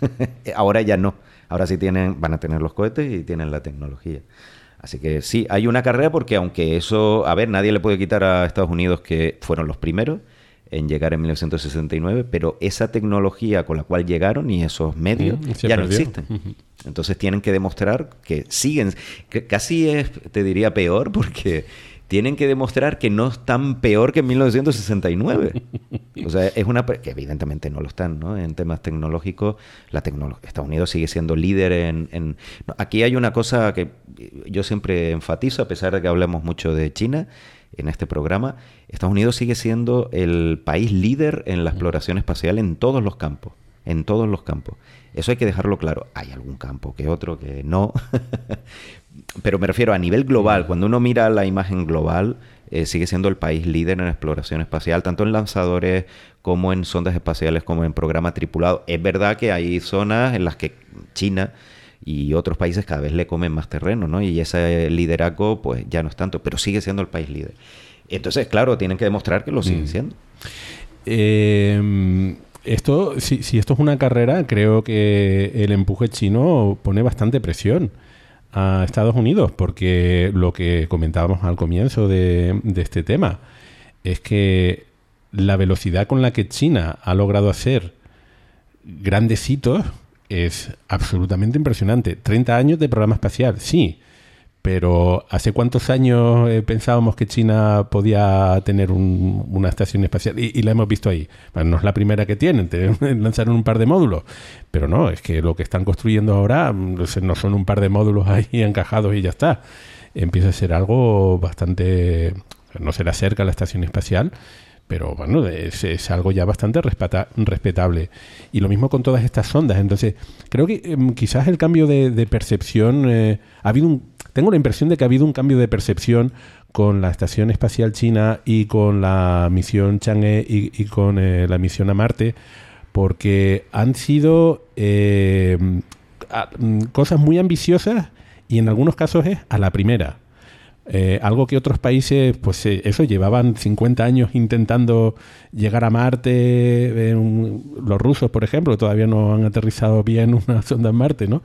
Ahora ya no. Ahora sí tienen, van a tener los cohetes y tienen la tecnología. Así que sí, hay una carrera porque aunque eso, a ver, nadie le puede quitar a Estados Unidos que fueron los primeros en llegar en 1969, pero esa tecnología con la cual llegaron y esos medios ya no existen. Entonces tienen que demostrar que siguen, que casi es, te diría, peor porque tienen que demostrar que no están peor que en 1969. O sea, es una... que evidentemente no lo están, ¿no? En temas tecnológicos, la Estados Unidos sigue siendo líder en... aquí hay una cosa que yo siempre enfatizo, a pesar de que hablamos mucho de China en este programa, Estados Unidos sigue siendo el país líder en la exploración espacial en todos los campos, en todos los campos. Eso hay que dejarlo claro. Hay algún campo que otro que no, pero me refiero a nivel global, cuando uno mira la imagen global, eh, sigue siendo el país líder en exploración espacial, tanto en lanzadores como en sondas espaciales, como en programa tripulado. Es verdad que hay zonas en las que China y otros países cada vez le comen más terreno, ¿no? Y ese liderazgo, pues ya no es tanto, pero sigue siendo el país líder. Entonces, claro, tienen que demostrar que lo siguen mm. siendo. Eh, esto, si, si esto es una carrera, creo que el empuje chino pone bastante presión a Estados Unidos, porque lo que comentábamos al comienzo de, este tema es que la velocidad con la que China ha logrado hacer grandes hitos es absolutamente impresionante. 30 años de programa espacial, sí, pero ¿hace cuántos años eh, pensábamos que China podía tener una estación espacial? Y, la hemos visto ahí. Bueno, no es la primera que tienen, lanzaron un par de módulos. Pero no, es que lo que están construyendo ahora mm, no son un par de módulos ahí encajados y ya está. Empieza a ser algo bastante... No se le acerca la estación espacial, pero bueno, es, algo ya bastante respetable. Y lo mismo con todas estas sondas. Entonces, creo que em, quizás el cambio de, percepción, eh, ha habido un tengo la impresión de que ha habido un cambio de percepción con la Estación Espacial China y con la misión Chang'e y, con eh, la misión a Marte, porque han sido eh, mm, cosas muy ambiciosas y en algunos casos es a la primera. Eh, algo que otros países, pues eh, eso, llevaban 50 años intentando llegar a Marte. los rusos, por ejemplo, todavía no han aterrizado bien una sonda en Marte, ¿no?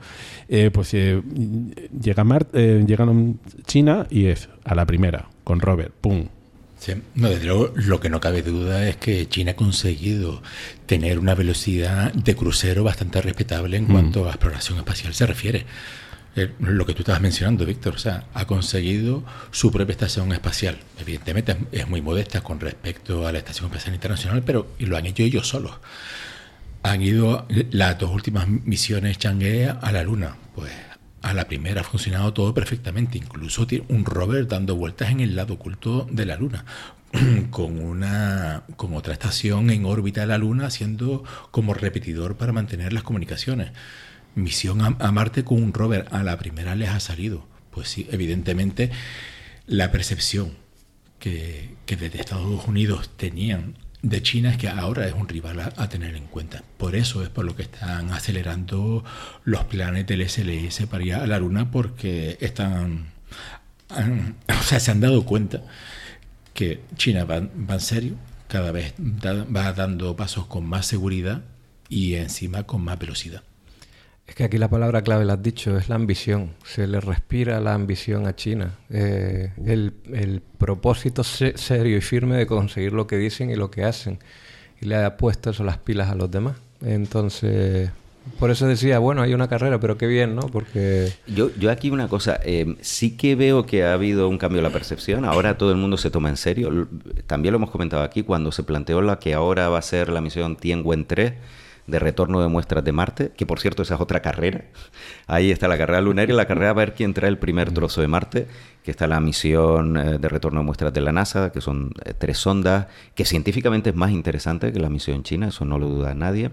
Eh, pues llega Marte, llegaron China y es a la primera, con Robert, ¡pum! Sí. No, desde luego, lo que no cabe duda es que China ha conseguido tener una velocidad de crucero bastante respetable en mm. cuanto a exploración espacial se refiere. Eh, lo que tú estabas mencionando, Víctor, o sea, ha conseguido su propia estación espacial. Evidentemente es muy modesta con respecto a la Estación Espacial Internacional, pero lo han hecho ellos solos. Han ido las dos últimas misiones Chang'e a la Luna. Pues a la primera ha funcionado todo perfectamente. Incluso tiene un rover dando vueltas en el lado oculto de la Luna. con una con otra estación en órbita de la Luna haciendo como repetidor para mantener las comunicaciones. Misión a, Marte con un rover a la primera les ha salido. Pues sí, evidentemente la percepción que, que desde Estados Unidos tenían de China es que ahora es un rival a, tener en cuenta. Por eso es por lo que están acelerando los planes del SLS para ir a la Luna, porque están, o sea, se han dado cuenta que China va, en serio, cada vez va dando pasos con más seguridad y encima con más velocidad. Es que aquí la palabra clave la has dicho, es la ambición. Se le respira la ambición a China. Eh, el, propósito serio y firme de conseguir lo que dicen y lo que hacen. Y le ha puesto eso las pilas a los demás. Entonces, por eso decía, bueno, hay una carrera, pero qué bien, ¿no? Porque... Yo, yo aquí una cosa, eh, sí que veo que ha habido un cambio en la percepción, ahora todo el mundo se toma en serio. También lo hemos comentado aquí, cuando se planteó la que ahora va a ser la misión Tianwen 3, de retorno de muestras de Marte, que por cierto esa es otra carrera. Ahí está la carrera lunar y la carrera a ver quién trae el primer trozo de Marte, que está la misión eh, de retorno de muestras de la NASA, que son eh, tres sondas, que científicamente es más interesante que la misión china, eso no lo duda nadie.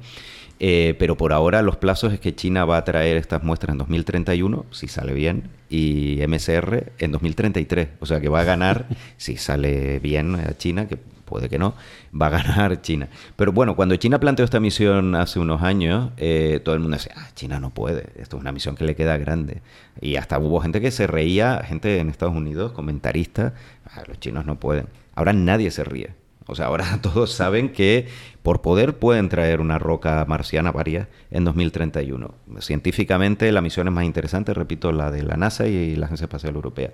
Eh, pero por ahora los plazos es que China va a traer estas muestras en 2031, si sale bien, y MSR en 2033. O sea que va a ganar, si sale bien a China, que puede que no, va a ganar China. Pero bueno, cuando China planteó esta misión hace unos años, eh, todo el mundo decía, ah, China no puede, esto es una misión que le queda grande. Y hasta hubo gente que se reía, gente en Estados Unidos, comentaristas, ah, los chinos no pueden. Ahora nadie se ríe. O sea, ahora todos saben que por poder pueden traer una roca marciana varia en 2031. Científicamente la misión es más interesante, repito, la de la NASA y la Agencia Espacial Europea.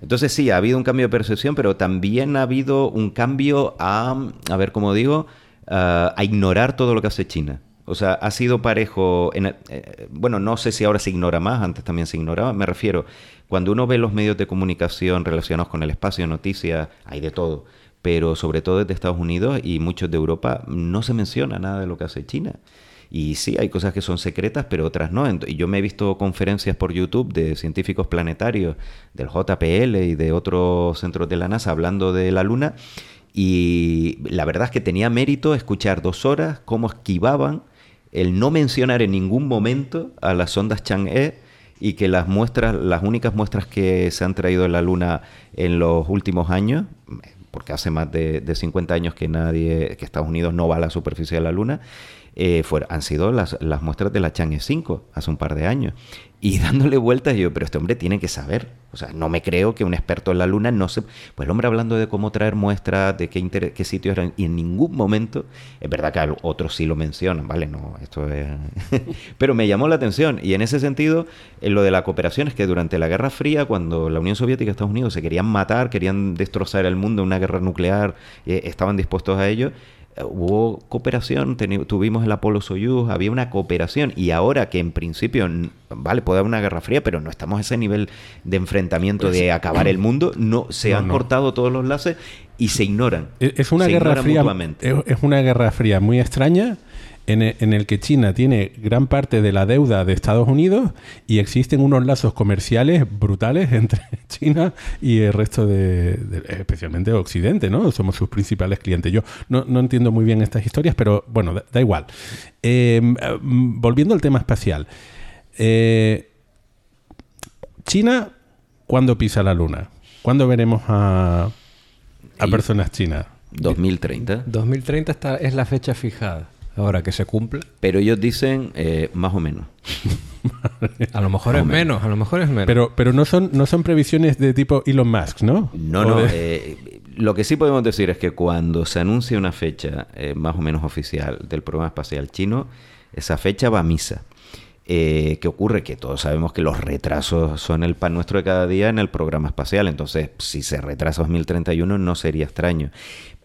Entonces sí, ha habido un cambio de percepción, pero también ha habido un cambio a, a ver cómo digo, a ignorar todo lo que hace China. O sea, ha sido parejo. En eh, bueno, no sé si ahora se ignora más, antes también se ignoraba. Me refiero, cuando uno ve los medios de comunicación relacionados con el espacio, noticias, hay de todo. Pero sobre todo desde Estados Unidos y muchos de Europa, no se menciona nada de lo que hace China. Y sí, hay cosas que son secretas, pero otras no. Y yo me he visto conferencias por YouTube de científicos planetarios del JPL y de otros centros de la NASA hablando de la Luna. Y la verdad es que tenía mérito escuchar dos horas cómo esquivaban el no mencionar en ningún momento a las ondas Chang'e y que las muestras, las únicas muestras que se han traído de la Luna en los últimos años, porque hace más de, de 50 años que nadie, que Estados Unidos no va a la superficie de la Luna, eh, han sido las, las, muestras de la Chang'e 5 hace un par de años. Y dándole vueltas, yo, pero este hombre tiene que saber. O sea, no me creo que un experto en la Luna no se... Pues el hombre hablando de cómo traer muestras, de qué, qué sitios eran, y en ningún momento, es verdad que otros sí lo mencionan, ¿vale? No, esto es... pero me llamó la atención. Y en ese sentido, en lo de la cooperación es que durante la Guerra Fría, cuando la Unión Soviética y Estados Unidos se querían matar, querían destrozar el mundo, una guerra nuclear, eh, estaban dispuestos a ello, hubo cooperación, tuvimos el Apolo Soyuz, había una cooperación y ahora que en principio, vale, puede haber una guerra fría, pero no estamos a ese nivel de enfrentamiento de pues, acabar el mundo, no se han cortado todos los lazos y se ignoran. Es una guerra fría, es una guerra fría muy extraña e, en el, que China tiene gran parte de la deuda de Estados Unidos y existen unos lazos comerciales brutales entre China y el resto de, especialmente Occidente, ¿no? Somos sus principales clientes. Yo no, entiendo muy bien estas historias, pero bueno, da, igual. Em, em, volviendo al tema espacial. Eh, China, ¿cuándo pisa la Luna? ¿Cuándo veremos a, a personas chinas? 2030. 2030 está, es la fecha fijada. Ahora que se cumple. Pero ellos dicen eh, más o menos. a lo mejor es menos. a lo mejor es menos. Pero, pero no son, no son previsiones de tipo Elon Musk, ¿no? No, no. Eh, lo que sí podemos decir es que cuando se anuncia una fecha eh, más o menos oficial del programa espacial chino, esa fecha va a misa. Eh, ¿Qué ocurre? Que todos sabemos que los retrasos son el pan nuestro de cada día en el programa espacial. Entonces, si se retrasa 2031 no sería extraño.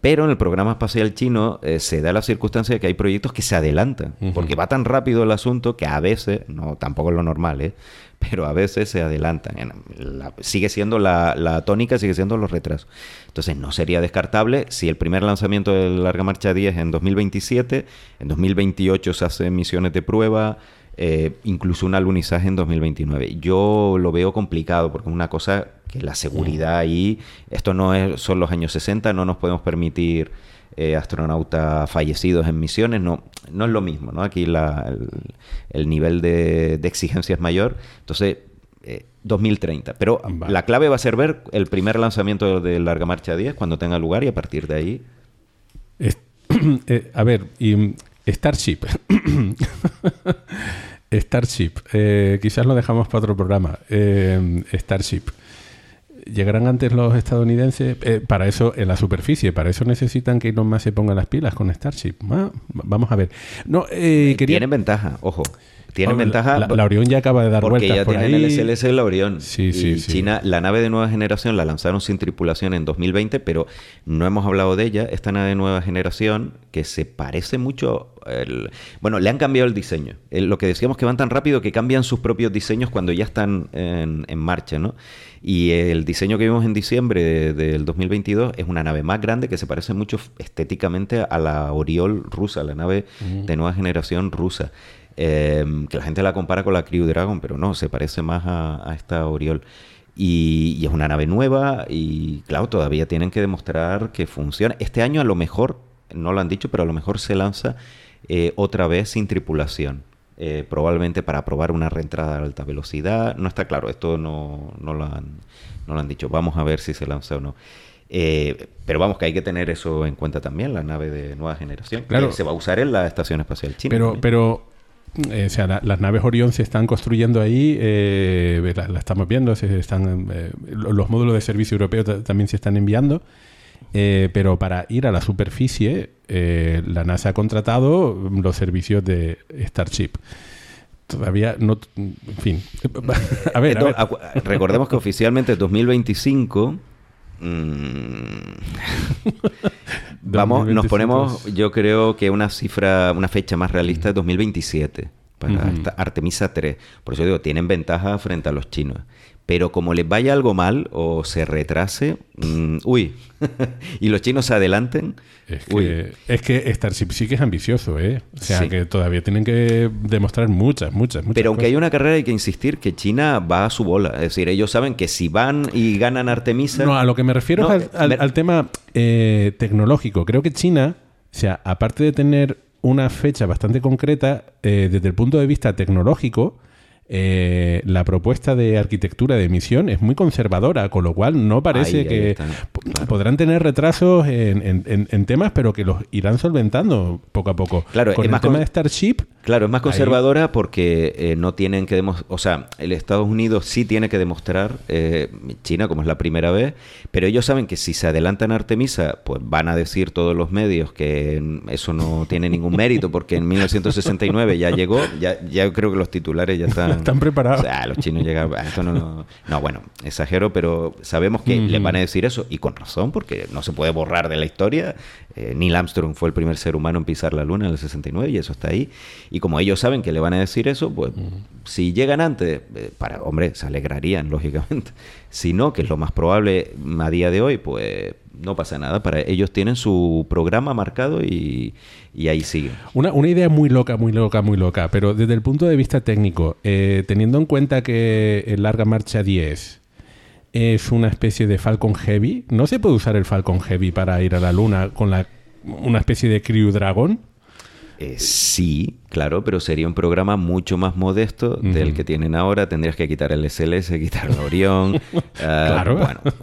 Pero en el programa espacial chino eh, se da la circunstancia de que hay proyectos que se adelantan, porque va tan rápido el asunto que a veces, no tampoco es lo normal, ¿eh? pero a veces se adelantan. sigue siendo la, la, tónica, sigue siendo los retrasos. Entonces no sería descartable si el primer lanzamiento de Larga Marcha 10 en 2027, en 2028 se hacen misiones de prueba, eh, incluso un alunizaje en 2029. Yo lo veo complicado porque es una cosa que la seguridad ahí, esto no es, son los años 60, no nos podemos permitir eh, astronautas fallecidos en misiones, no, no es lo mismo, ¿no? Aquí el, nivel de, exigencia es mayor, entonces 2030. Eh, Pero la clave va a ser ver el primer lanzamiento de Larga Marcha 10 cuando tenga lugar y a partir de ahí... a ver, y Starship. Starship. Eh, quizás lo dejamos para otro programa. Eh, Starship. ¿Llegarán antes los estadounidenses? Eh, para eso, en la superficie, para eso necesitan que Elon Musk se ponga las pilas con Starship. Ah, vamos a ver. No, Tienen ventaja, ojo. Tienen ventaja. La, Orión ya acaba de dar porque vueltas. Porque ya tienen el SLS la Orión. Sí, sí, sí. China, la nave de nueva generación la lanzaron sin tripulación en 2020, pero no hemos hablado de ella. Esta nave de nueva generación que se parece mucho. bueno, le han cambiado el diseño. lo que decíamos que van tan rápido que cambian sus propios diseños cuando ya están en, marcha, ¿no? Y el diseño que vimos en diciembre del 2022 es una nave más grande que se parece mucho estéticamente a la Oriol rusa, la nave de nueva generación rusa. Em, que la gente la compara con la Crew Dragon, pero no, se parece más a, esta Oriol. Y, es una nave nueva y claro, todavía tienen que demostrar que funciona. Este año a lo mejor, no lo han dicho, pero a lo mejor se lanza eh, otra vez sin tripulación. Eh, probablemente para probar una reentrada a alta velocidad. No está claro, esto no, no, lo han, no lo han dicho. Vamos a ver si se lanza o no. Eh, pero vamos, que hay que tener eso en cuenta también, la nave de nueva generación. Claro. se va a usar en la Estación Espacial China. Pero, pero eh, o sea, las naves Orión se están construyendo ahí, eh, la, estamos viendo, se están, eh, los módulos de servicio europeo también se están enviando, pero para ir a la superficie, la NASA ha contratado los servicios de Starship. Todavía no, en fin. a ver, recordemos que oficialmente 2025 mm, Vamos, nos ponemos, yo creo que una cifra, una fecha más realista es 2027 para Artemisa 3. Por eso digo, tienen ventaja frente a los chinos. Pero como les vaya algo mal o se retrase, mm, uy, y los chinos se adelanten. Es que, es que Starship sí que es ambicioso, ¿eh? O sea, que todavía tienen que demostrar muchas, muchas, muchas. Pero aunque hay una carrera, hay que insistir que China va a su bola. Es decir, ellos saben que si van y ganan Artemisa. No, a lo que me refiero es al, tema eh, tecnológico. Creo que China, o sea, aparte de tener una fecha bastante concreta, eh, desde el punto de vista tecnológico, eh, la propuesta de arquitectura de emisión es muy conservadora, con lo cual no parece que podrán tener retrasos en, temas, pero que los irán solventando poco a poco. Claro, con el tema de Starship. Claro, es más conservadora porque eh, no tienen que demostrar, o sea, el Estados Unidos sí tiene que demostrar, eh, China como es la primera vez, pero ellos saben que si se adelantan a Artemisa, pues van a decir todos los medios que eso no tiene ningún mérito porque en 1969 ya llegó, ya, ya creo que los titulares ya están están preparados. O sea, los chinos llegan. Esto no, no, bueno, exagero, pero sabemos que les van a decir eso y con razón, porque no se puede borrar de la historia. Eh, Neil Armstrong fue el primer ser humano en pisar la luna en el 69 y eso está ahí. Y como ellos saben que le van a decir eso, pues si llegan antes, eh, para, hombre, se alegrarían, lógicamente. Si no, que es lo más probable a día de hoy, pues no pasa nada. Para ellos tienen su programa marcado y, ahí siguen. Una, una, idea muy loca, muy loca, muy loca, pero desde el punto de vista técnico, eh, teniendo en cuenta que el Larga Marcha 10 es una especie de Falcon Heavy, ¿no se puede usar el Falcon Heavy para ir a la Luna con la, una especie de Crew Dragon? Eh, sí, claro, pero sería un programa mucho más modesto del que tienen ahora. Tendrías que quitar el SLS, quitar el Orión. Claro.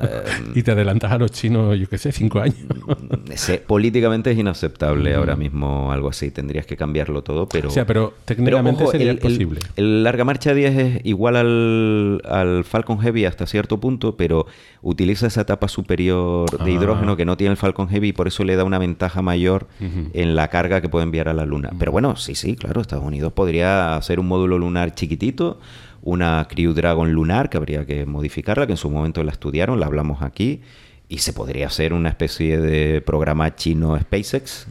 y te adelantas a los chinos, yo qué sé, cinco años. Mm, políticamente es inaceptable ahora mismo algo así. Tendrías que cambiarlo todo, pero... O sea, pero técnicamente sería posible. El, Larga Marcha 10 es igual al, Falcon Heavy hasta cierto punto, pero utiliza esa etapa superior de ah. hidrógeno que no tiene el Falcon Heavy y por eso le da una ventaja mayor en la carga que puede enviar a la Luna. Pero bueno, sí, sí, claro, Estados Unidos podría hacer un módulo lunar chiquitito, una Crew Dragon lunar que habría que modificarla, que en su momento la estudiaron, la hablamos aquí, y se podría hacer una especie de programa chino SpaceX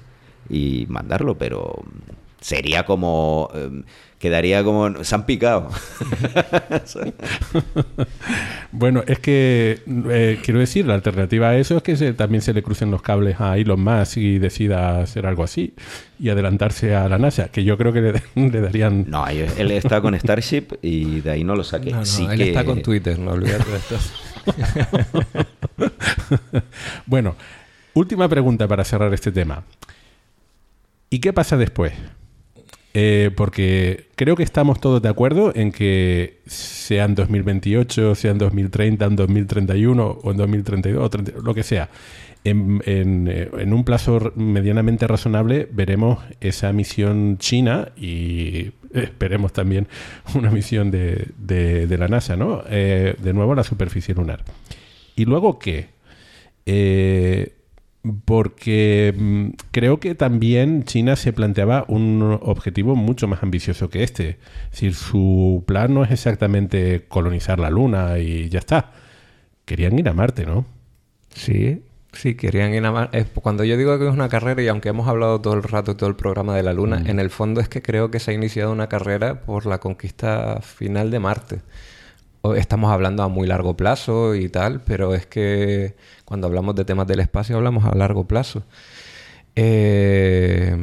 y mandarlo, pero sería como... em, quedaría como... Se han picado. Bueno, es que eh, quiero decir, la alternativa a eso es que se- también se le crucen los cables a Elon Musk y decida hacer algo así y adelantarse a la NASA, que yo creo que le, le darían... No, él está con Starship y de ahí no lo saqué. No, no, Sí él que- está con Twitter, no olvídate de esto. Bueno, última pregunta para cerrar este tema. ¿Y qué pasa después? Eh, porque creo que estamos todos de acuerdo en que sea en 2028, sea en 2030, en 2031 o en 2032, o 30, lo que sea, en, eh, un plazo medianamente razonable veremos esa misión china y esperemos también una misión de, la NASA, ¿no? Eh, de nuevo a la superficie lunar. ¿Y luego qué? Eh, porque mm, creo que también China se planteaba un objetivo mucho más ambicioso que este. Es decir, su plan no es exactamente colonizar la Luna y ya está. Querían ir a Marte, ¿no? Sí, sí, querían ir a Mar- es- Cuando yo digo que es una carrera, y aunque hemos hablado todo el rato, todo el programa de la Luna, en el fondo es que creo que se ha iniciado una carrera por la conquista final de Marte. Estamos hablando a muy largo plazo y tal, pero es que cuando hablamos de temas del espacio hablamos a largo plazo. Eh,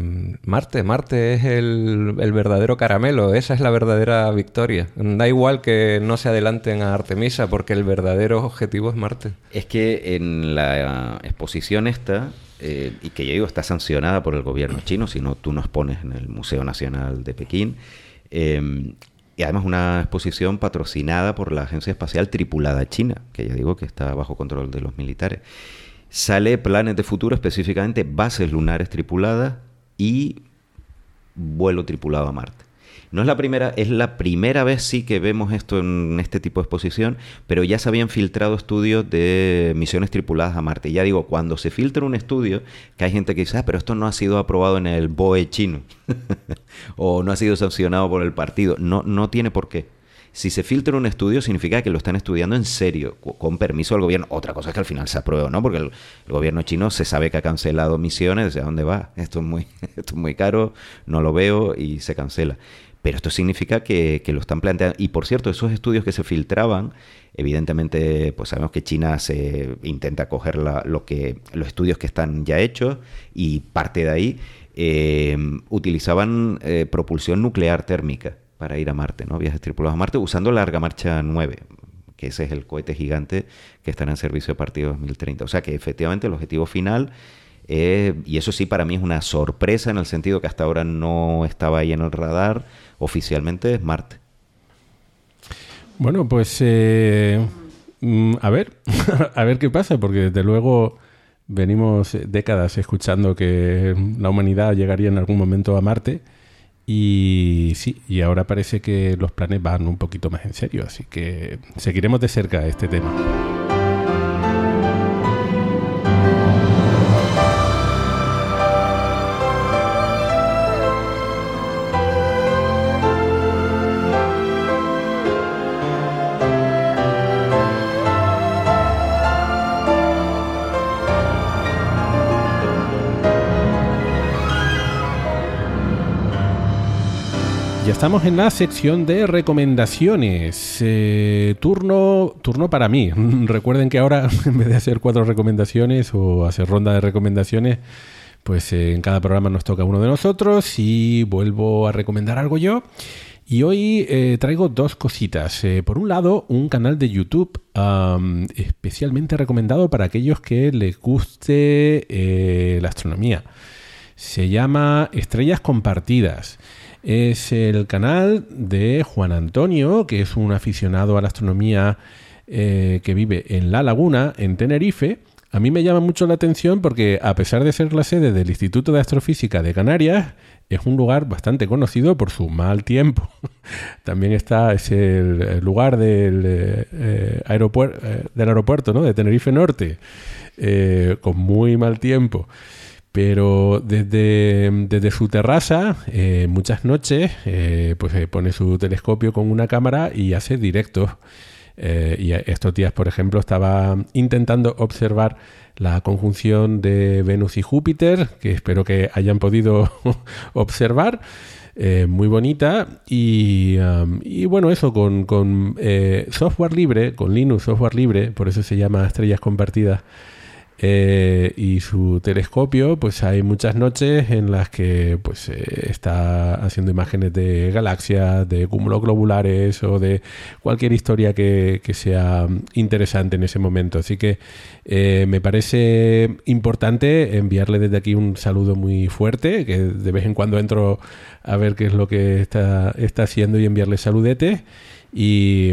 Marte, Marte es el, el verdadero caramelo, esa es la verdadera victoria. Da igual que no se adelanten a Artemisa porque el verdadero objetivo es Marte. Es que en la exposición esta, eh, y que yo digo está sancionada por el gobierno chino, si no tú nos pones en el Museo Nacional de Pekín, eh, y además una exposición patrocinada por la Agencia Espacial Tripulada China, que ya digo que está bajo control de los militares. Sale planes de futuro, específicamente bases lunares tripuladas y vuelo tripulado a Marte. No es la primera, es la primera vez sí que vemos esto en este tipo de exposición, pero ya se habían filtrado estudios de misiones tripuladas a Marte. Ya digo, cuando se filtra un estudio, que hay gente que dice, ah, pero esto no ha sido aprobado en el BOE chino, o no ha sido sancionado por el partido. No, no tiene por qué. Si se filtra un estudio, significa que lo están estudiando en serio, con permiso del gobierno. Otra cosa es que al final se apruebe no, porque el, el gobierno chino se sabe que ha cancelado misiones, dice, ¿a dónde va? Esto es muy, esto es muy caro, no lo veo y se cancela. Pero esto significa que, que lo están planteando. Y por cierto, esos estudios que se filtraban, evidentemente, pues sabemos que China se intenta coger la- lo que, los estudios que están ya hechos y parte de ahí eh, utilizaban eh, propulsión nuclear térmica para ir a Marte, ¿no? Viajes tripulados a Marte usando Larga Marcha 9, que ese es el cohete gigante que estará en servicio a partir de 2030. O sea que efectivamente el objetivo final es, y eso sí para mí es una sorpresa en el sentido que hasta ahora no estaba ahí en el radar, oficialmente es Marte. Bueno, pues eh, mm, a ver, a ver qué pasa, porque desde luego venimos décadas escuchando que la humanidad llegaría en algún momento a Marte y sí, y ahora parece que los planes van un poquito más en serio, así que seguiremos de cerca este tema. Estamos en la sección de recomendaciones. Eh, turno, turno para mí. Recuerden que ahora, en vez de hacer cuatro recomendaciones o hacer ronda de recomendaciones, pues eh, en cada programa nos toca uno de nosotros y vuelvo a recomendar algo yo. Y hoy eh, traigo dos cositas. Por un lado, un canal de YouTube especialmente recomendado para aquellos que les guste la astronomía. Se llama Estrellas Compartidas. Es el canal de Juan Antonio, que es un aficionado a la astronomía eh, que vive en La Laguna, en Tenerife. A mí me llama mucho la atención porque, a pesar de ser la sede del Instituto de Astrofísica de Canarias, es un lugar bastante conocido por su mal tiempo. También está, es el, lugar del, eh, eh, del aeropuerto ¿no? de Tenerife Norte, con muy mal tiempo. Pero desde, su terraza, eh, muchas noches, eh, pues pone su telescopio con una cámara y hace directos. y estos días, por ejemplo, estaba intentando observar la conjunción de Venus y Júpiter, que espero que hayan podido observar. Eh, muy bonita y, bueno, eso con, eh, software libre, con Linux software libre, por eso se llama Estrellas Compartidas. Eh, y su telescopio, pues hay muchas noches en las que pues está haciendo imágenes de galaxias, de cúmulos globulares o de cualquier historia que, sea interesante en ese momento. Así que me parece importante enviarle desde aquí un saludo muy fuerte, que de vez en cuando entro a ver qué es lo que está, está haciendo y enviarle saludetes. Y,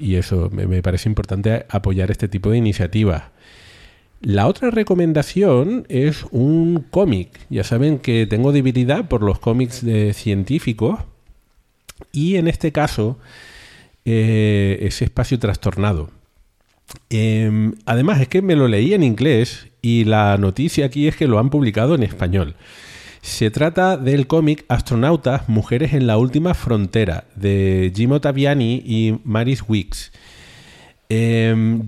eso, me, parece importante apoyar este tipo de iniciativas. La otra recomendación es un cómic. Ya saben que tengo debilidad por los cómics científicos y en este caso eh, es espacio trastornado. Em, además es que me lo leí en inglés y la noticia aquí es que lo han publicado en español. Se trata del cómic Astronautas, Mujeres en la Última Frontera, de Jim Ottaviani y Maris Weeks. Eh,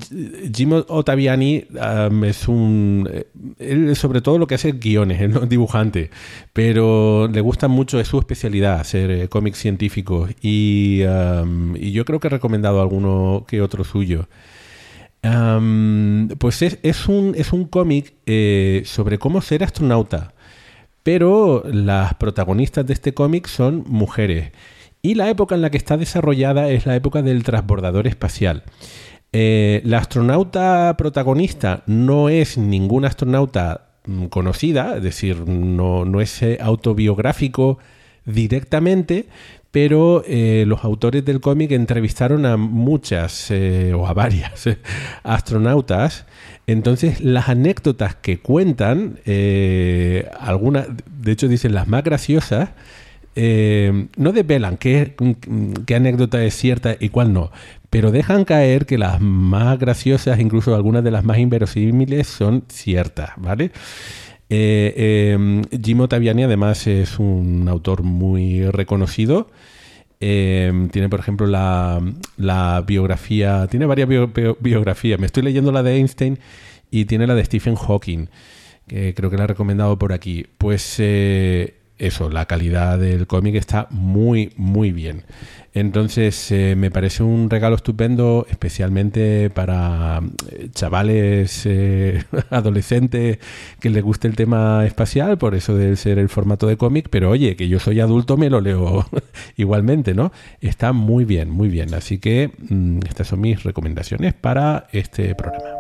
Jim Ottaviani es un. Él, sobre todo lo que hace guiones, es dibujante, pero le gusta mucho, es su especialidad hacer eh, cómics científicos y, yo creo que he recomendado alguno que otro suyo. pues es, un, es un cómic eh, sobre cómo ser astronauta. Pero las protagonistas de este cómic son mujeres. Y la época en la que está desarrollada es la época del transbordador espacial. Eh, la astronauta protagonista no es ninguna astronauta mm, conocida, es decir, no, es eh, autobiográfico directamente, pero eh, los autores del cómic entrevistaron a muchas o a varias astronautas. Entonces, las anécdotas que cuentan, algunas, de hecho dicen las más graciosas, no desvelan qué, qué anécdota es cierta y cuál no, pero dejan caer que las más graciosas, incluso algunas de las más inverosímiles, son ciertas, ¿vale? Eh, Jim Ottaviani además es un autor muy reconocido. Em, tiene, por ejemplo, la, biografía, tiene varias biografías. Me estoy leyendo la de Einstein y tiene la de Stephen Hawking, que creo que la he recomendado por aquí. Pues eh, eso, la calidad del cómic está muy, muy bien. Entonces, eh, me parece un regalo estupendo, especialmente para eh, chavales adolescentes que les guste el tema espacial, por eso debe ser el formato de cómic, pero oye, que yo soy adulto, me lo leo igualmente, ¿no? Está muy bien, muy bien. Así que mm, estas son mis recomendaciones para este programa.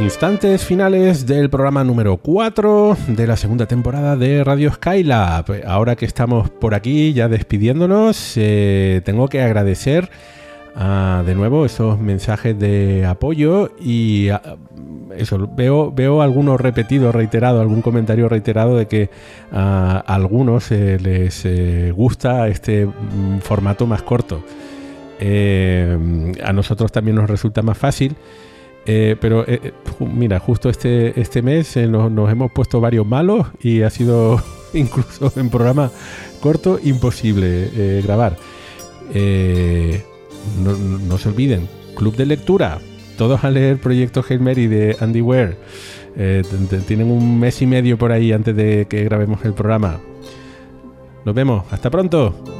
Instantes finales del programa número 4 de la segunda temporada de Radio Skylab. Ahora que estamos por aquí ya despidiéndonos, eh, tengo que agradecer ah, de nuevo esos mensajes de apoyo y ah, eso, veo, veo algunos repetidos, reiterados, algún comentario reiterado de que a algunos eh, les eh, gusta este mm, formato más corto. a nosotros también nos resulta más fácil. Eh, pero eh, eh, mira, justo este, este mes nos, hemos puesto varios malos y ha sido incluso en programa corto imposible grabar. No, se olviden, club de lectura. Todos a leer Proyecto Hail Mary de Andy Ware. tienen un mes y medio por ahí antes de que grabemos el programa. Nos vemos. Hasta pronto.